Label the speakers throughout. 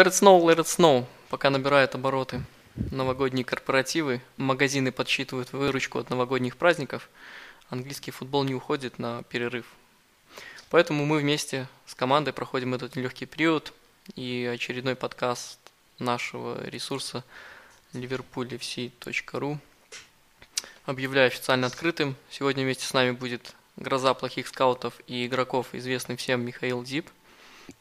Speaker 1: let it snow, let it snow, пока набирают обороты новогодние корпоративы, магазины подсчитывают выручку от новогодних праздников, английский футбол не уходит на перерыв. Поэтому мы вместе с командой проходим этот нелегкий период, и очередной подкаст нашего ресурса liverpoolfc.ru объявляю официально открытым. Сегодня вместе с нами будет гроза плохих скаутов и игроков, известный всем Михаил Дип.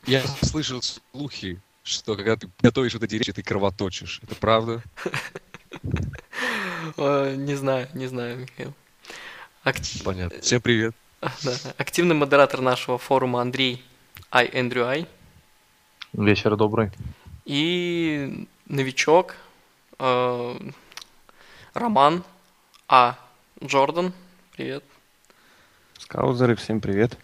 Speaker 2: Я слышал слухи, что когда ты готовишь вот эти речи, ты кровоточишь. Это правда?
Speaker 1: Не знаю, не знаю, Михаил.
Speaker 2: Понятно. Всем привет.
Speaker 1: Активный модератор нашего форума Андрей Ай Эндрю Ай.
Speaker 3: Вечер добрый.
Speaker 1: И новичок э, Роман А. Джордан. Привет.
Speaker 4: Скаузеры, всем привет.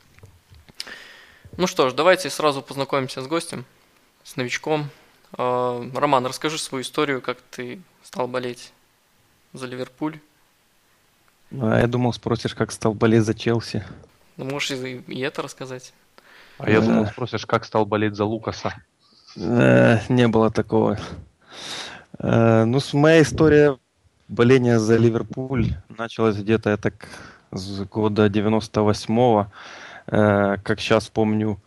Speaker 1: Ну что ж, давайте сразу познакомимся с гостем, с новичком. Э, Роман, расскажи свою историю, как ты стал болеть за Ливерпуль.
Speaker 4: А я думал, спросишь, как стал болеть за Челси.
Speaker 1: Ну, можешь и, и это рассказать.
Speaker 3: А я думал, спросишь, как стал болеть за Лукаса.
Speaker 4: Э, не было такого. Э, ну, моя история боления за Ливерпуль началась где-то я так с года 98-го. Э, как сейчас помню,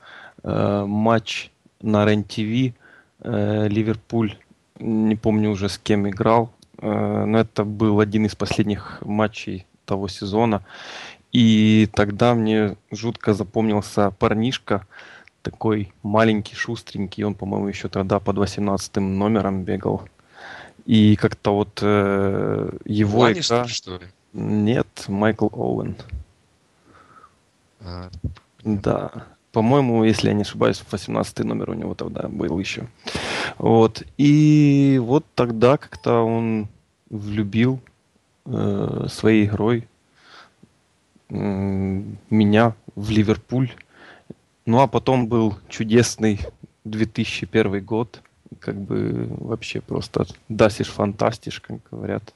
Speaker 4: матч на РЕН-ТВ, Ливерпуль, не помню уже с кем играл, но это был один из последних матчей того сезона. И тогда мне жутко запомнился парнишка, такой маленький, шустренький, он, по-моему, еще тогда под 18 номером бегал. И как-то вот э, его
Speaker 2: Ланнистер,
Speaker 4: игра...
Speaker 2: что ли?
Speaker 4: Нет, Майкл Оуэн.
Speaker 2: А,
Speaker 4: Да. По-моему, если я не ошибаюсь, 18 номер у него тогда был еще. Вот. И вот тогда как-то он влюбил э, своей игрой м, меня в Ливерпуль. Ну а потом был чудесный 2001 год. Как бы вообще просто дасишь фантастиш, как говорят.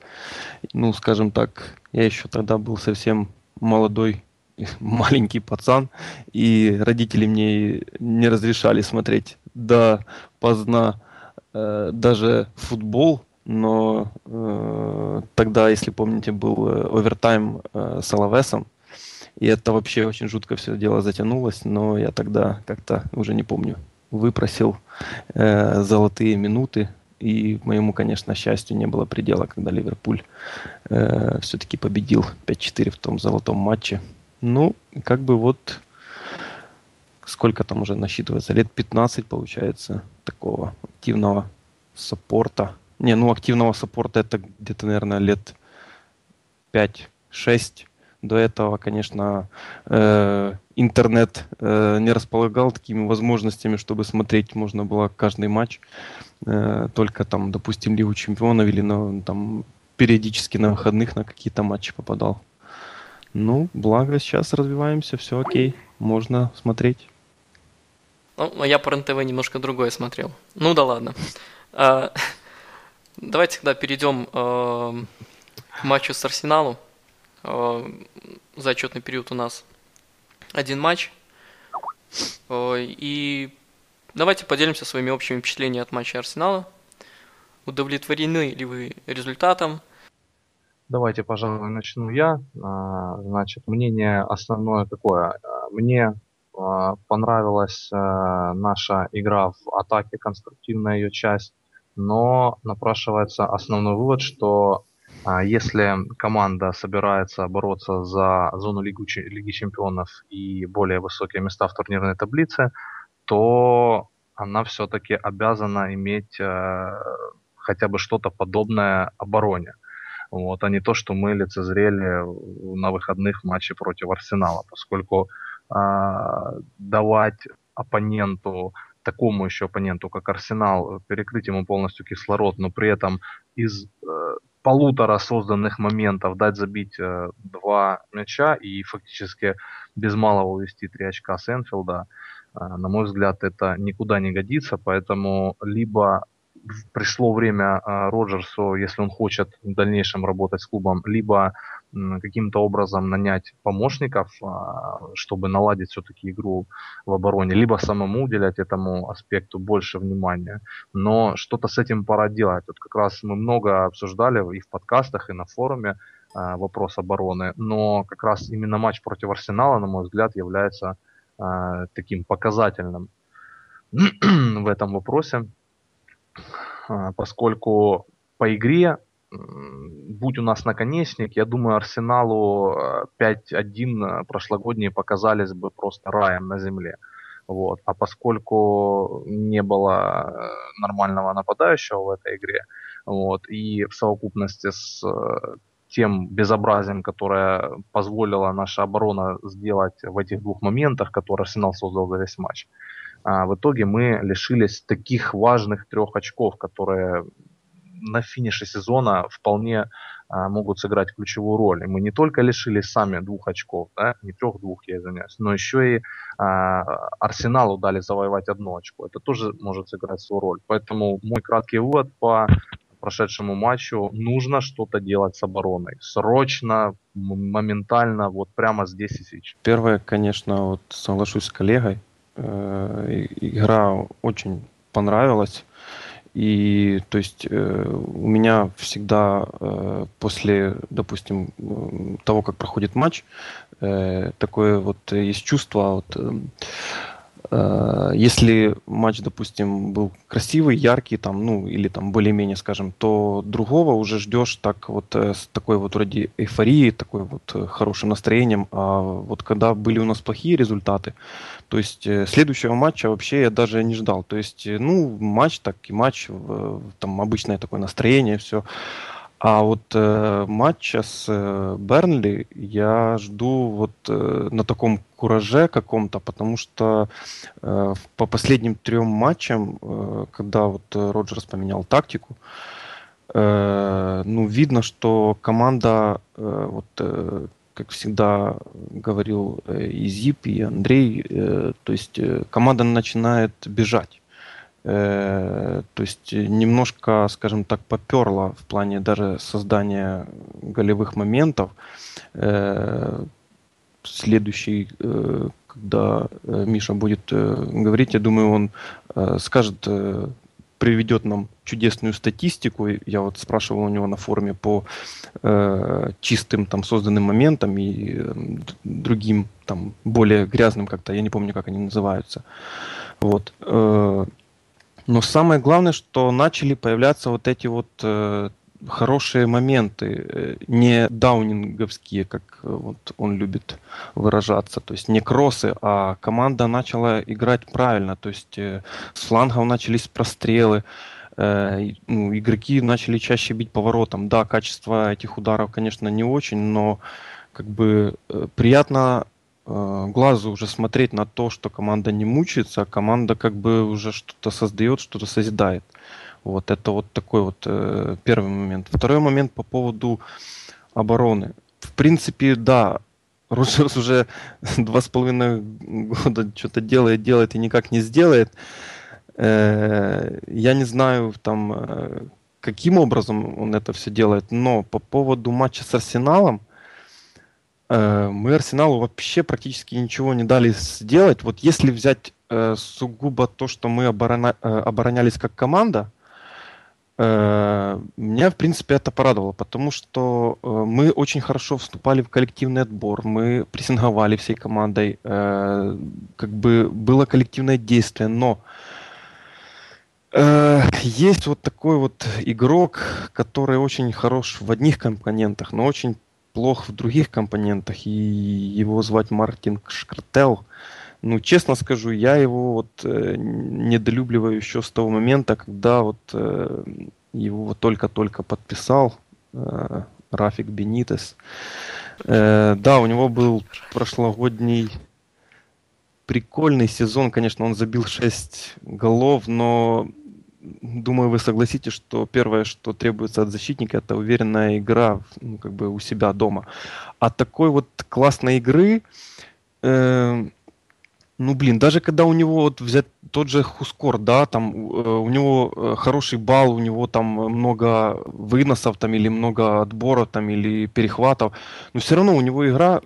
Speaker 4: Ну, скажем так, я еще тогда был совсем молодой маленький пацан, и родители мне не разрешали смотреть до поздна э, даже футбол, но э, тогда, если помните, был э, овертайм э, с Алавесом, и это вообще очень жутко все дело затянулось, но я тогда как-то уже не помню, выпросил э, золотые минуты, и моему, конечно, счастью не было предела, когда Ливерпуль э, все-таки победил 5-4 в том золотом матче. Ну, как бы вот сколько там уже насчитывается, лет 15 получается такого активного саппорта. Не, ну активного саппорта это где-то, наверное, лет 5-6. До этого, конечно, э, интернет э, не располагал такими возможностями, чтобы смотреть можно было каждый матч. Э, только там, допустим, Лигу чемпионов или на, там периодически на выходных на какие-то матчи попадал. Ну, благо сейчас развиваемся, все окей, можно смотреть.
Speaker 1: Ну, а я по РЕН-ТВ немножко другое смотрел. Ну да ладно. А, давайте тогда перейдем а, к матчу с Арсеналом. А, за отчетный период у нас один матч. А, и давайте поделимся своими общими впечатлениями от матча Арсенала. Удовлетворены ли вы результатом?
Speaker 3: Давайте, пожалуй, начну я. А, Значит, мнение основное какое? А, Мне а, понравилась наша игра в атаке, конструктивная ее часть, но напрашивается основной вывод, что если команда собирается бороться за зону Лигу Лиги Чемпионов и более высокие места в турнирной таблице, то она все-таки обязана иметь э, хотя бы что-то подобное обороне. Вот, а не то, что мы лицезрели на выходных в матче против Арсенала, поскольку а, давать оппоненту, такому еще оппоненту, как Арсенал, перекрыть ему полностью кислород, но при этом из э, полутора созданных моментов дать забить э, два мяча и фактически без малого увести три очка с Энфилда, э, на мой взгляд, это никуда не годится, поэтому либо пришло время э, Роджерсу, если он хочет в дальнейшем работать с клубом, либо каким-то образом нанять помощников, а, чтобы наладить все-таки игру в обороне, либо самому уделять этому аспекту больше внимания. Но что-то с этим пора делать. Вот как раз мы много обсуждали и в подкастах, и на форуме а, вопрос обороны, но как раз именно матч против Арсенала, на мой взгляд, является а, таким показательным в этом вопросе, поскольку по игре будь у нас наконечник, я думаю, Арсеналу 5-1 э, э, прошлогодние показались бы просто раем на земле. Вот. А поскольку не было э, нормального нападающего в этой игре, вот, и в совокупности с тем безобразием, которое позволила наша оборона сделать в этих двух моментах, которые Арсенал создал за весь матч, а в итоге мы лишились таких важных трех очков, которые на финише сезона вполне а, могут сыграть ключевую роль. И мы не только лишились сами двух очков, да, не трех-двух, я извиняюсь, но еще и а, Арсеналу дали завоевать одно очко. Это тоже может сыграть свою роль. Поэтому мой краткий вывод по прошедшему матчу нужно что-то делать с обороной. Срочно, моментально, вот прямо здесь и сейчас.
Speaker 4: Первое, конечно, вот соглашусь с коллегой. Э, игра очень понравилась. И то есть э, у меня всегда э, после, допустим, того, как проходит матч, э, такое вот есть чувство, вот, э, если матч, допустим, был красивый, яркий, там, ну, или там более-менее, скажем, то другого уже ждешь так вот э, с такой вот вроде эйфории, такой вот э, хорошим настроением. А вот когда были у нас плохие результаты, то есть э, следующего матча вообще я даже не ждал. То есть, э, ну, матч так и матч, там обычное такое настроение, все. А вот э, матча с э, Бернли я жду вот э, на таком кураже каком-то, потому что э, по последним трем матчам, э, когда вот Роджерс поменял тактику, э, ну видно, что команда э, вот э, как всегда говорил э, и Зип, и Андрей, э, то есть э, команда начинает бежать. То есть немножко, скажем так, поперла в плане даже создания голевых моментов. Следующий, когда Миша будет говорить, я думаю, он скажет приведет нам чудесную статистику. Я вот спрашивал у него на форуме по э, чистым там созданным моментам и э, другим там более грязным как-то, я не помню, как они называются. Вот. Э, но самое главное, что начали появляться вот эти вот э, хорошие моменты, э, не даунинговские, как э, вот он любит выражаться, то есть не кроссы, а команда начала играть правильно, то есть э, с флангов начались прострелы, ну, игроки начали чаще бить поворотом. Да, качество этих ударов, конечно, не очень, но как бы приятно глазу уже смотреть на то, что команда не мучается, а команда как бы уже что-то создает, что-то созидает. Вот это вот такой вот э, первый момент. Второй момент по поводу обороны. В принципе, да, Роджерс уже два с половиной года что-то делает, делает и никак не сделает. Э, я не знаю там, э, каким образом он это все делает, но по поводу матча с Арсеналом, э, мы Арсеналу вообще практически ничего не дали сделать. Вот если взять э, сугубо то, что мы оборона, э, оборонялись как команда, Э, меня, в принципе, это порадовало, потому что э, мы очень хорошо вступали в коллективный отбор, мы прессинговали всей командой, э, как бы было коллективное действие, но есть вот такой вот игрок, который очень хорош в одних компонентах, но очень плох в других компонентах, и его звать Мартин Шкартел. Ну, честно скажу, я его вот э, недолюбливаю еще с того момента, когда вот э, его только-только подписал э, Рафик Бенитес. Э, да, у него был прошлогодний прикольный сезон. Конечно, он забил 6 голов, но думаю, вы согласитесь, что первое, что требуется от защитника, это уверенная игра ну, как бы у себя дома. А такой вот классной игры э, Ну, блин, даже когда у него вот взять тот же Хускор, да, там э, у него э, хороший балл, у него там много выносов там или много отборов там или перехватов, но все равно у него игра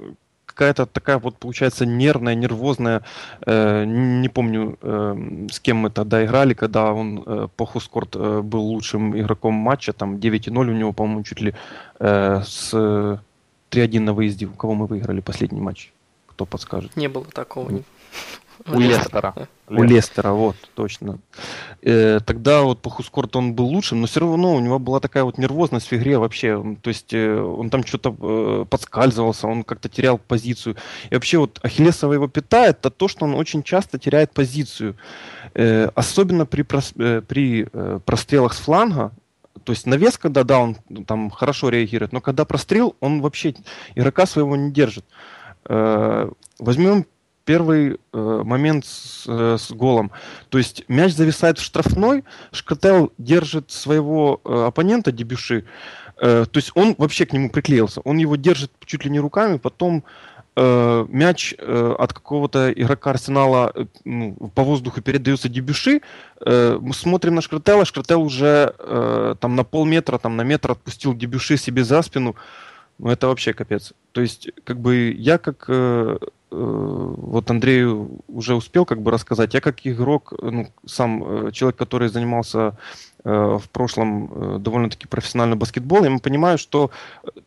Speaker 4: какая-то такая вот получается нервная, нервозная. Э, не помню, э, с кем мы тогда играли, когда он э, по Хускорт э, был лучшим игроком матча, там 9-0 у него, по-моему, чуть ли э, с 3-1 на выезде. У кого мы выиграли последний матч? Кто подскажет?
Speaker 1: Не было такого.
Speaker 3: У Лестера.
Speaker 4: У Лестера, вот, точно. Э, тогда вот по Хускорт он был лучшим, но все равно у него была такая вот нервозность в игре вообще. То есть э, он там что-то э, подскальзывался, он как-то терял позицию. И вообще вот Ахиллесова его питает, это то, что он очень часто теряет позицию. Э, особенно при, прос, э, при э, прострелах с фланга, то есть навес, когда да, он там хорошо реагирует, но когда прострел, он вообще игрока своего не держит. Возьмем первый э, момент с, э, с голом. То есть мяч зависает в штрафной, Шкател держит своего э, оппонента Дебюши, э, то есть он вообще к нему приклеился, он его держит чуть ли не руками, потом э, мяч э, от какого-то игрока Арсенала э, ну, по воздуху передается Дебюши, э, мы смотрим на Шкратела, Шкрател уже э, там на полметра, там на метр отпустил Дебюши себе за спину, ну это вообще капец. То есть, как бы я как Э, вот Андрею уже успел как бы рассказать. Я как игрок, ну, сам э, человек, который занимался э, в прошлом довольно-таки профессионально баскетболом, я понимаю, что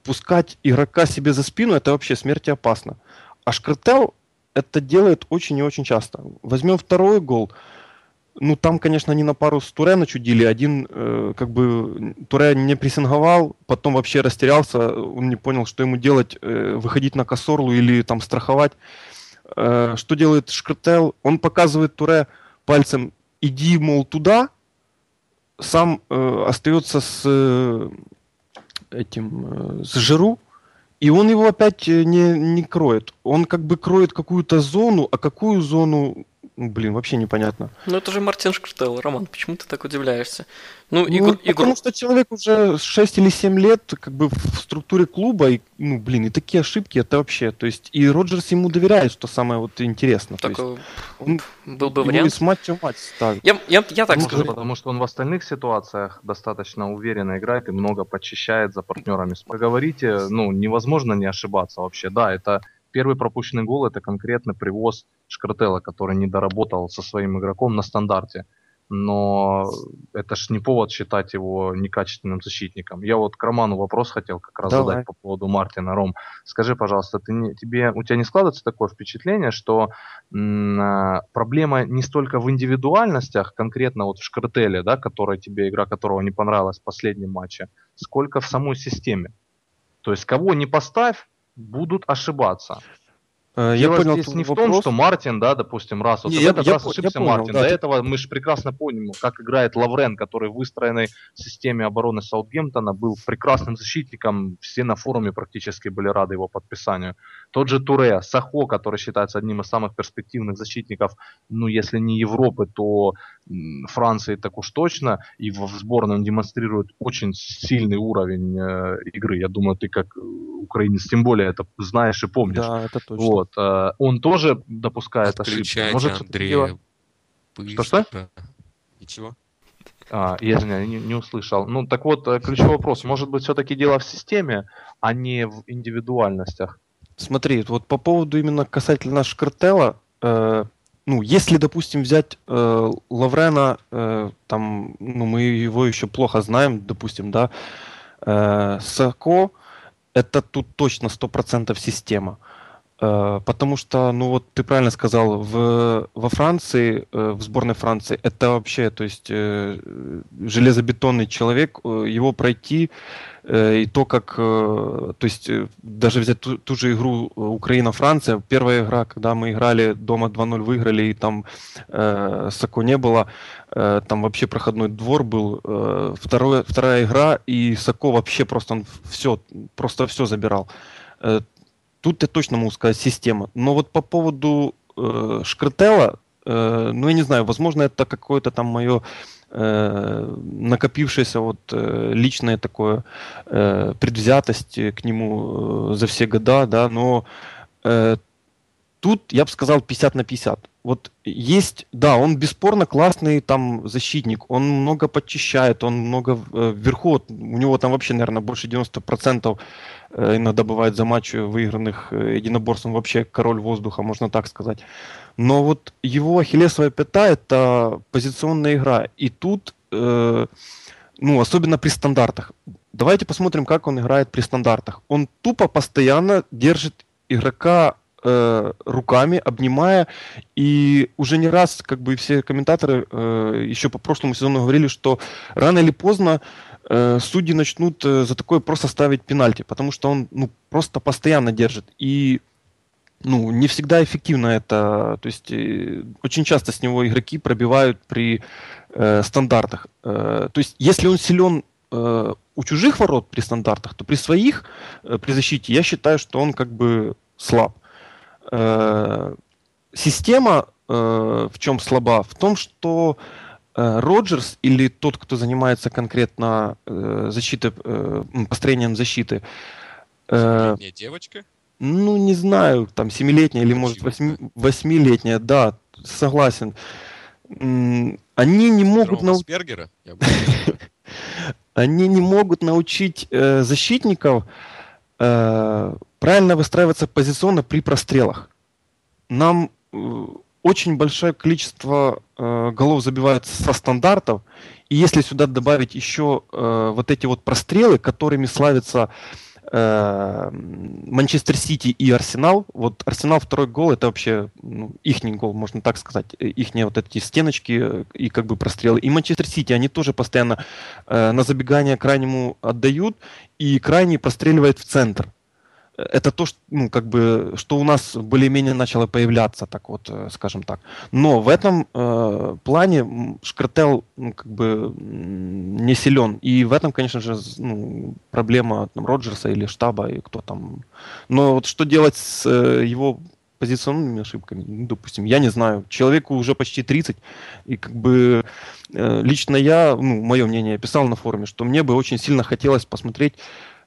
Speaker 4: пускать игрока себе за спину это вообще смерти опасно. А Шкартел это делает очень и очень часто. Возьмем второй гол. Ну, там, конечно, они на пару с Туре начудили. Один, э, как бы, Туре не прессинговал, потом вообще растерялся, он не понял, что ему делать, э, выходить на косорлу или там страховать. Э, что делает Шкартел? Он показывает Туре пальцем, иди, мол, туда, сам э, остается с э, этим, э, с Жиру, и он его опять э, не, не кроет. Он как бы кроет какую-то зону, а какую зону ну, блин, вообще непонятно.
Speaker 1: Ну, это же Мартин Шкртел, Роман, почему ты так удивляешься? Ну,
Speaker 4: ну игр, потому игр... что человек уже 6 или 7 лет как бы в структуре клуба, и, ну, блин, и такие ошибки, это вообще, то есть, и Роджерс ему доверяет, что самое вот интересно. Так, то есть,
Speaker 1: он был бы вариант.
Speaker 3: из матча матч ставит.
Speaker 1: Я, я, я так скажу.
Speaker 3: Потому что он в остальных ситуациях достаточно уверенно играет и много подчищает за партнерами. Как говорите, ну, невозможно не ошибаться вообще. Да, это Первый пропущенный гол это конкретно привоз Шкартела, который не доработал со своим игроком на стандарте. Но это ж не повод считать его некачественным защитником. Я вот к Роману вопрос хотел как раз Давай. задать по поводу Мартина. Ром, скажи, пожалуйста, ты не, тебе, у тебя не складывается такое впечатление, что м, а, проблема не столько в индивидуальностях, конкретно вот в Шкартеле, да, которая тебе, игра которого не понравилась в последнем матче, сколько в самой системе? То есть кого не поставь, будут ошибаться. Э, я Дело понял здесь не вопрос. в том, что Мартин, да, допустим, раз, вот не, в этот я, раз я, ошибся я понял, Мартин. Да, До ты... этого мы же прекрасно помним, как играет Лаврен, который в выстроенной системе обороны Саутгемптона был прекрасным защитником, все на форуме практически были рады его подписанию. Тот же Туре, Сахо, который считается одним из самых перспективных защитников, ну, если не Европы, то Франции так уж точно, и в сборной он демонстрирует очень сильный уровень э, игры. Я думаю, ты как украинец тем более это знаешь и помнишь.
Speaker 4: Да, это точно.
Speaker 3: Вот. Э, он тоже допускает
Speaker 2: ошибки. Может, Андрея
Speaker 3: Что-что?
Speaker 2: Ничего.
Speaker 3: А, я извиняюсь, не, не услышал. Ну, так вот, э, ключевой вопрос. Может быть, все-таки дело в системе, а не в индивидуальностях?
Speaker 4: Смотри, вот по поводу именно касательно Шкартела, э, ну, если, допустим, взять э, Лаврена, э, там, ну, мы его еще плохо знаем, допустим, да, э, Сако, это тут точно 100% система. Э, потому что, ну вот ты правильно сказал, в, во Франции, э, в сборной Франции, это вообще, то есть э, железобетонный человек, его пройти, и то, как, то есть даже взять ту, ту же игру Украина-Франция, первая игра, когда мы играли дома 2-0 выиграли, и там э, Сако не было, э, там вообще проходной двор был, э, второе, вторая игра, и Сако вообще просто он все, просто все забирал. Тут я точно могу сказать система. Но вот по поводу э, Шкртела, э, ну я не знаю, возможно это какое-то там мое э, накопившееся вот э, личное такое э, предвзятость к нему э, за все года, да, но э, тут я бы сказал 50 на 50. вот есть, да, он бесспорно классный там защитник, он много подчищает, он много э, вверху, у него там вообще, наверное, больше 90% э, иногда бывает за матч выигранных э, единоборств, он вообще король воздуха, можно так сказать. Но вот его ахиллесовая пята это позиционная игра, и тут, э, ну, особенно при стандартах. Давайте посмотрим, как он играет при стандартах. Он тупо постоянно держит игрока э, руками, обнимая. И уже не раз, как бы все комментаторы э, еще по прошлому сезону говорили, что рано или поздно э, судьи начнут э, за такое просто ставить пенальти, потому что он ну, просто постоянно держит. И ну, не всегда эффективно это. То есть э, очень часто с него игроки пробивают при э, стандартах. Э, то есть если он силен э, у чужих ворот при стандартах, то при своих, э, при защите, я считаю, что он как бы слаб. Система э, в чем слаба? В том, что э, Роджерс или тот, кто занимается конкретно защитой, построением защиты.
Speaker 2: Семилетняя девочка?
Speaker 4: Ну, не знаю, там, семилетняя или, может, восьми, восьмилетняя, да, согласен. Они не могут научить... Они не могут научить защитников правильно выстраиваться позиционно при прострелах. Нам э, очень большое количество э, голов забивается со стандартов, и если сюда добавить еще э, вот эти вот прострелы, которыми славятся э, Манчестер Сити и Арсенал, вот Арсенал второй гол, это вообще ну, ихний гол, можно так сказать, э, ихние вот эти стеночки и как бы прострелы. И Манчестер Сити, они тоже постоянно э, на забегание крайнему отдают, и крайний простреливает в центр это то, что, ну, как бы, что у нас более-менее начало появляться, так вот, э, скажем так. Но в этом э, плане Шкартел, ну, как бы, не силен. И в этом, конечно же, ну, проблема там, Роджерса или штаба, и кто там. Но вот что делать с э, его позиционными ошибками, ну, допустим, я не знаю. Человеку уже почти 30, и как бы э, лично я, ну, мое мнение, писал на форуме, что мне бы очень сильно хотелось посмотреть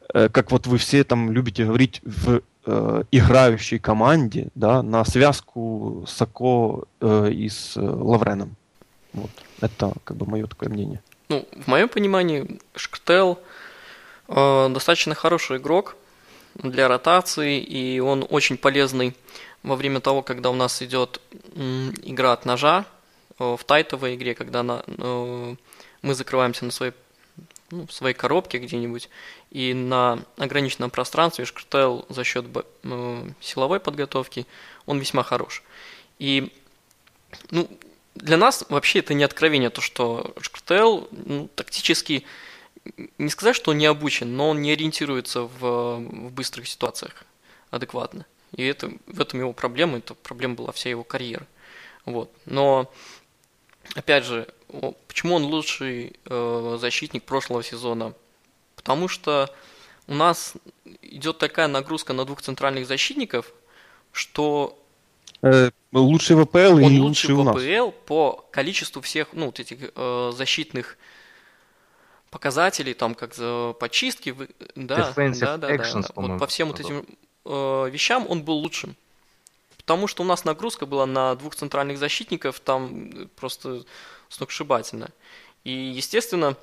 Speaker 4: как вот вы все там любите говорить, в э, играющей команде, да, на связку Сако э, и с э, Лавреном. Вот. Это как бы мое такое мнение.
Speaker 1: Ну, в моем понимании, Шктел э, достаточно хороший игрок для ротации, и он очень полезный во время того, когда у нас идет э, игра от ножа, э, в тайтовой игре, когда на, э, мы закрываемся на своей ну, в своей коробке где-нибудь, и на ограниченном пространстве Шкртел за счет э, силовой подготовки, он весьма хорош. И ну, для нас вообще это не откровение, то, что Шкртел ну, тактически, не сказать, что он не обучен, но он не ориентируется в, в быстрых ситуациях адекватно. И это, в этом его проблема, это проблема была вся его карьера. Вот. Но, опять же, Почему он лучший э, защитник прошлого сезона? Потому что у нас идет такая нагрузка на двух центральных защитников, что
Speaker 4: э, лучший ВПЛ
Speaker 1: и
Speaker 4: лучший
Speaker 1: у нас. ВПЛ по количеству всех ну, вот этих э, защитных показателей, там как за почистки, да, да, да, да, да. Вот по всем вот этим э, вещам он был лучшим. Потому что у нас нагрузка была на двух центральных защитников, там просто сногсшибательно. И, естественно...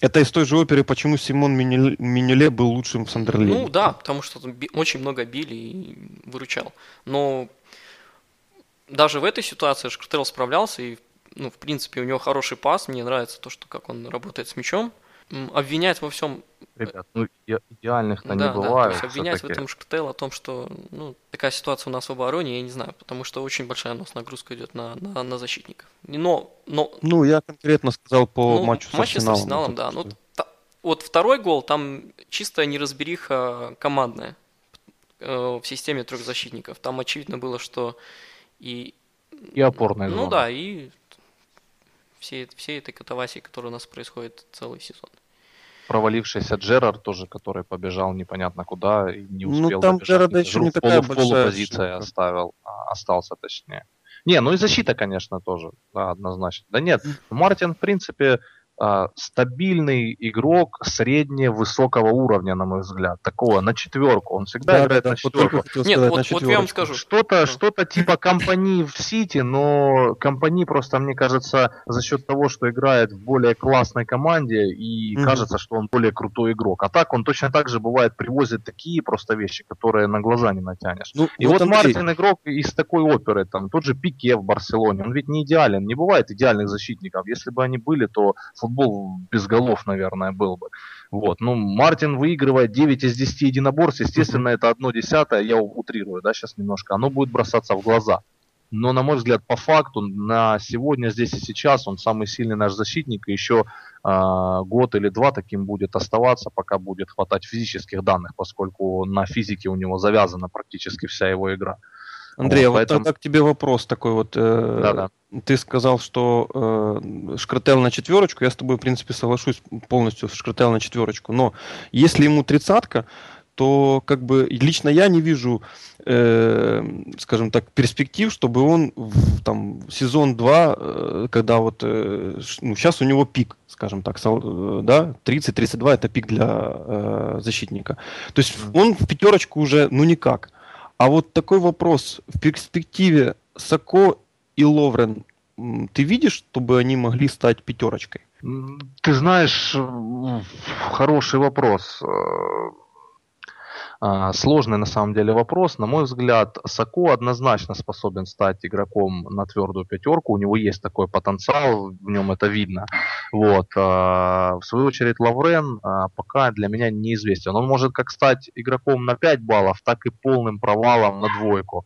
Speaker 4: Это из той же оперы, почему Симон Минюле был лучшим в Сандерленде.
Speaker 1: Ну да, потому что очень много били и выручал. Но даже в этой ситуации Шкартел справлялся, и, ну, в принципе, у него хороший пас. Мне нравится то, что как он работает с мячом обвинять во всем...
Speaker 3: Ребят, ну идеальных-то да, не бывает.
Speaker 1: Да, то есть обвинять в этом Шктейл о том, что ну, такая ситуация у нас в обороне, я не знаю, потому что очень большая у нас нагрузка идет на, на, на защитников. Но, но...
Speaker 4: Ну, я конкретно сказал по
Speaker 1: ну,
Speaker 4: матчу с
Speaker 1: матче Арсеналом. с Арсеналом, да. Ну, та, вот второй гол, там чистая неразбериха командная э, в системе трех защитников. Там очевидно было, что и...
Speaker 3: И опорная
Speaker 1: Ну зона. да, и всей, всей этой катавасии, которая у нас происходит целый сезон.
Speaker 3: Провалившийся Джерард тоже, который побежал непонятно куда и не
Speaker 4: ну, успел Ну там добежать. Джерарда еще не такая
Speaker 3: полу, большая полупозиция оставил, а, остался точнее. Не, ну и защита, конечно, тоже, да, однозначно. Да нет, Мартин, в принципе, стабильный игрок средне-высокого уровня, на мой взгляд. Такого, на четверку. Он всегда
Speaker 4: Да,
Speaker 3: играет
Speaker 4: да,
Speaker 3: на
Speaker 4: да, вот
Speaker 3: четверку.
Speaker 4: хотел
Speaker 1: Нет,
Speaker 4: сказать,
Speaker 1: вот,
Speaker 4: на
Speaker 1: вот я вам скажу.
Speaker 3: Что-то, что-то типа компании в Сити, но компании просто, мне кажется, за счет того, что играет в более классной команде, и
Speaker 4: Мгм.
Speaker 3: кажется, что он более крутой игрок. А так он точно так же бывает привозит такие просто вещи, которые на глаза не натянешь.
Speaker 4: Ну,
Speaker 3: И вот,
Speaker 4: Андрей,
Speaker 3: Мартин игрок из такой оперы, там тот же Пике в Барселоне, он ведь не идеален, не бывает идеальных защитников. Если бы они были, то футбол без голов, наверное, был бы. Вот. Ну, Мартин выигрывает 9 из 10 единоборств, естественно, это одно десятое, я утрирую, да, сейчас немножко, оно будет бросаться в глаза. Но, на мой взгляд, по факту, на сегодня, здесь и сейчас, он самый сильный наш защитник, и еще а, год или два таким будет оставаться, пока будет хватать физических данных, поскольку на физике у него завязана практически вся его игра.
Speaker 4: Андрей, а
Speaker 3: Вот,
Speaker 4: вот
Speaker 3: поэтому-
Speaker 4: тогда к тебе вопрос такой вот. э,
Speaker 3: Да-да.
Speaker 4: Ты сказал, что э, Шкартел на четверочку. Я с тобой, в принципе, соглашусь полностью. Шкартел на четверочку. Но если ему тридцатка, то как бы лично я не вижу, э, скажем так, перспектив, чтобы он в, там сезон 2, э, когда вот э, ну, сейчас у него пик, скажем так, сол- э, да, 30-32 это пик для э, защитника. То есть он в пятерочку уже, ну никак. А вот такой вопрос в перспективе Сако и Ловрен, ты видишь, чтобы они могли стать пятерочкой?
Speaker 3: Ты знаешь, хороший вопрос. А, Сложный на самом деле вопрос. На мой взгляд, Сако однозначно способен стать игроком на твердую пятерку. У него есть такой потенциал, в нем это видно. Вот. а, В свою очередь, Лаврен а, пока для меня неизвестен. Он может как стать игроком на 5 баллов, так и полным провалом на двойку.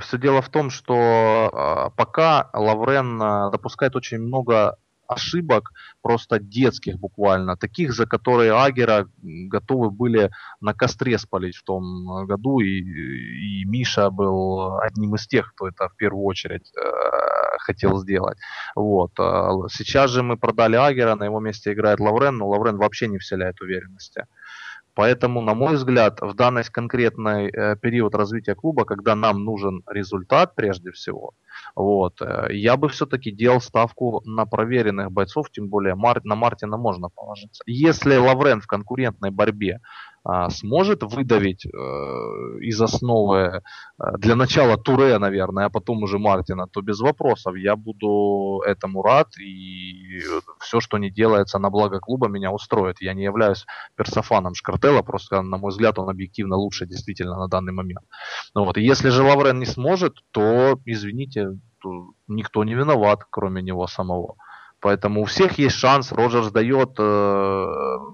Speaker 3: все дело в том, что пока Лаврен допускает очень много ошибок, просто детских буквально, таких, за которые Агера готовы были на костре спалить в том э, году, и, и Миша был одним из тех, кто это в первую очередь э, хотел сделать. Вот. а Сейчас же мы продали Агера, на его месте играет Лаврен, но Лаврен вообще не вселяет уверенности. Поэтому, на мой взгляд, в данный конкретный э, период развития клуба, когда нам нужен результат прежде всего, вот, э, я бы все-таки делал ставку на проверенных бойцов, тем более Мар- на Мартина можно положиться. Если Лаврен в конкурентной борьбе сможет выдавить э, из основы э, для начала Туре, наверное, а потом уже Мартина, то без вопросов я буду этому рад, и все, что не делается на благо клуба, меня устроит. Я не являюсь персофаном Шкартела, просто, на мой взгляд, он объективно лучше действительно на данный момент. Ну вот, и если же Лаврен не сможет, то, извините, то никто не виноват, кроме него самого. Поэтому у всех есть шанс. Роджерс дает э,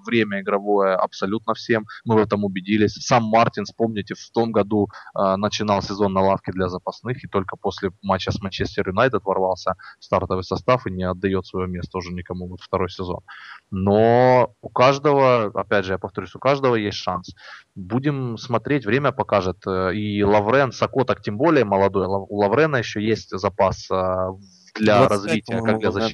Speaker 3: время игровое абсолютно всем. Мы в этом убедились. Сам Мартин, вспомните, в том году э, начинал сезон на лавке для запасных и только после матча с Манчестер Юнайтед ворвался в стартовый состав и не отдает свое место уже никому вот второй сезон. Но у каждого, опять же, я повторюсь, у каждого есть шанс. Будем смотреть, время покажет. Э, И Лаврен, Сако так тем более молодой. У Лаврена еще есть запас э, для
Speaker 4: 25,
Speaker 3: развития, как для
Speaker 4: да.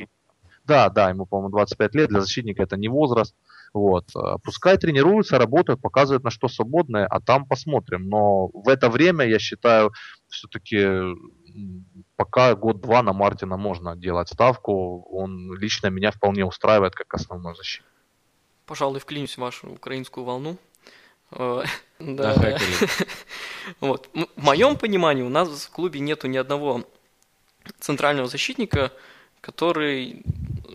Speaker 3: Да, да, ему, по-моему, 25 лет. Для защитника это не возраст. Вот. Э, Пускай тренируются, работают, показывают, на что свободные, а там посмотрим. Но в это время, я считаю, все-таки пока год-два на Мартина можно делать ставку. Он лично меня вполне устраивает как основной защитник.
Speaker 1: Пожалуй, вклинюсь в вашу украинскую волну. Э,
Speaker 2: Да.
Speaker 1: Вот. В моем понимании у нас в клубе нету ни одного центрального защитника, который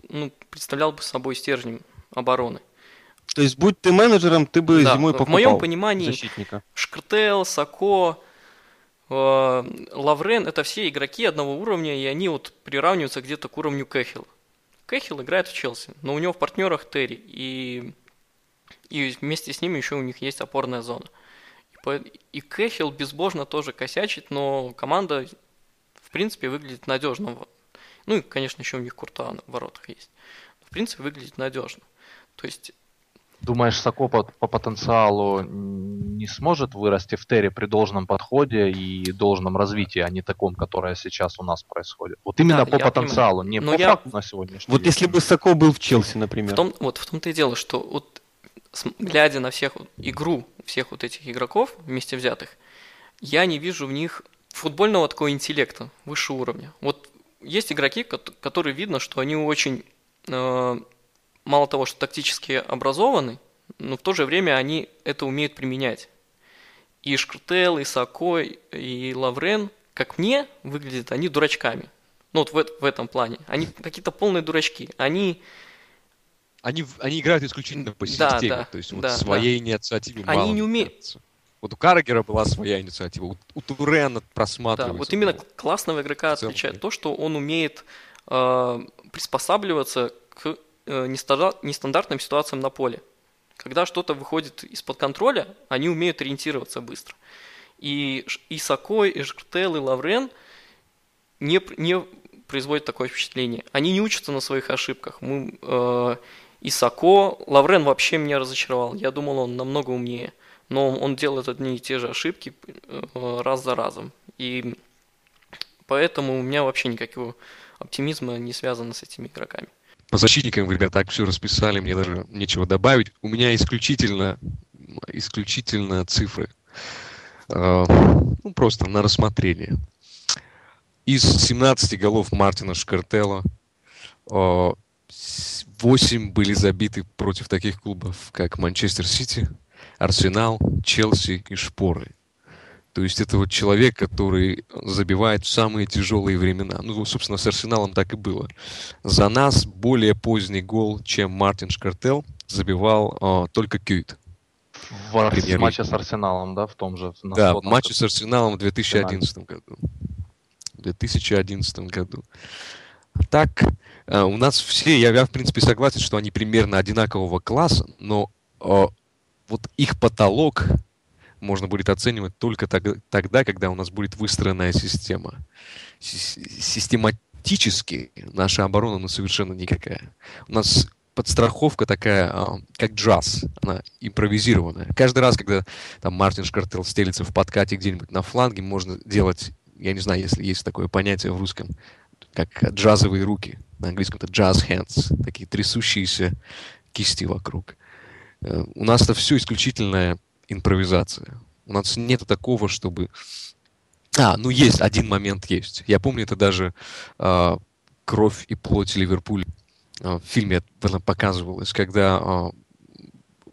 Speaker 1: ну, представлял бы собой стержень обороны.
Speaker 4: То есть, будь ты менеджером, ты бы
Speaker 1: Да,
Speaker 4: зимой
Speaker 1: в
Speaker 4: покупал
Speaker 1: моем понимании
Speaker 4: защитника.
Speaker 1: Шкртел, Сако, э, Лаврен – это все игроки одного уровня, и они вот приравниваются где-то к уровню Кэхилл. Кэхилл играет в Челси, но у него в партнерах Терри, и, и вместе с ними еще у них есть опорная зона. И Кэхилл безбожно тоже косячит, но команда, в принципе, выглядит надежно. Ну и, конечно, еще у них Курта в воротах есть. В принципе, выглядит надежно. То есть
Speaker 3: Думаешь, Сако по, по потенциалу не сможет вырасти в Терри при должном подходе и должном развитии, а не таком, которое сейчас у нас происходит? Вот именно
Speaker 1: Да,
Speaker 3: по потенциалу, не
Speaker 1: Но
Speaker 3: по
Speaker 1: я-
Speaker 3: факту на сегодняшний
Speaker 4: Вот
Speaker 3: день.
Speaker 4: если бы Сако был в Челси, например.
Speaker 1: В том, вот в том-то и дело, что вот глядя на всех игру всех вот этих игроков вместе взятых, я не вижу в них футбольного такого интеллекта высшего уровня. Вот есть игроки, кот- которые видно, что они очень э, мало того, что тактически образованы, но в то же время они это умеют применять. И Шкртел, и Сакой, и Лаврен, как мне, выглядят они дурачками. Ну вот в, в этом плане. Они какие-то полные дурачки. Они
Speaker 2: они, они играют исключительно по
Speaker 1: Да,
Speaker 2: системе,
Speaker 1: да,
Speaker 2: то есть вот
Speaker 1: да,
Speaker 2: своей инициативе
Speaker 1: Они
Speaker 2: мало,
Speaker 1: не
Speaker 2: кажется. Вот у Каррагера была своя инициатива, у, у Турена
Speaker 1: Да,
Speaker 2: просматривается.
Speaker 1: вот именно классного игрока
Speaker 2: целом,
Speaker 1: отличает
Speaker 2: да.
Speaker 1: то, что он умеет э, приспосабливаться к э, неста- нестандартным ситуациям на поле. Когда что-то выходит из-под контроля, они умеют ориентироваться быстро. И, Ш- и Жктел, и Лаврен не, не производят такое впечатление. Они не учатся на своих ошибках. Мы, э, и Сако, Лаврен вообще меня разочаровал. Я думал, он намного умнее. Но он делает одни и те же ошибки э, раз за разом. И поэтому у меня вообще никакого оптимизма не связано с этими игроками.
Speaker 2: По защитникам ребята, так все расписали, мне даже нечего добавить. У меня исключительно, исключительно цифры. Э, Ну, просто на рассмотрение. Из 17 голов Мартина Шкартелла 8 были забиты против таких клубов, как Манчестер Сити, Арсенал, Челси и Шпоры. То есть это вот человек, который забивает в самые тяжелые времена. Ну, собственно, с Арсеналом так и было. За нас более поздний гол, чем Мартин Шкартел, забивал а, только Кьюит.
Speaker 3: В
Speaker 2: Премьер-лиге.
Speaker 3: матче с Арсеналом, да, в том же.
Speaker 2: Да, в матче с Арсеналом в 2011 году. В 2011 году. Так, э, у нас все, я, я, в принципе согласен, что они примерно одинакового класса, но э, вот их потолок можно будет оценивать только тог- тогда, когда у нас будет выстроенная система. Сис- Систематически наша оборона ну, совершенно никакая. У нас подстраховка такая, а, как джаз, она импровизированная. Каждый раз, когда там Мартин Шкартел стелится в подкате где-нибудь на фланге, можно делать, я не знаю, если есть такое понятие в русском, как джазовые руки. На английском это jazz hands, такие трясущиеся кисти вокруг. Э, У нас это все исключительная импровизация. У нас нет такого, чтобы... А, ну есть, один момент есть. Я помню, это даже а, «Кровь и плоть Ливерпуль» а, в фильме это показывалось, когда а,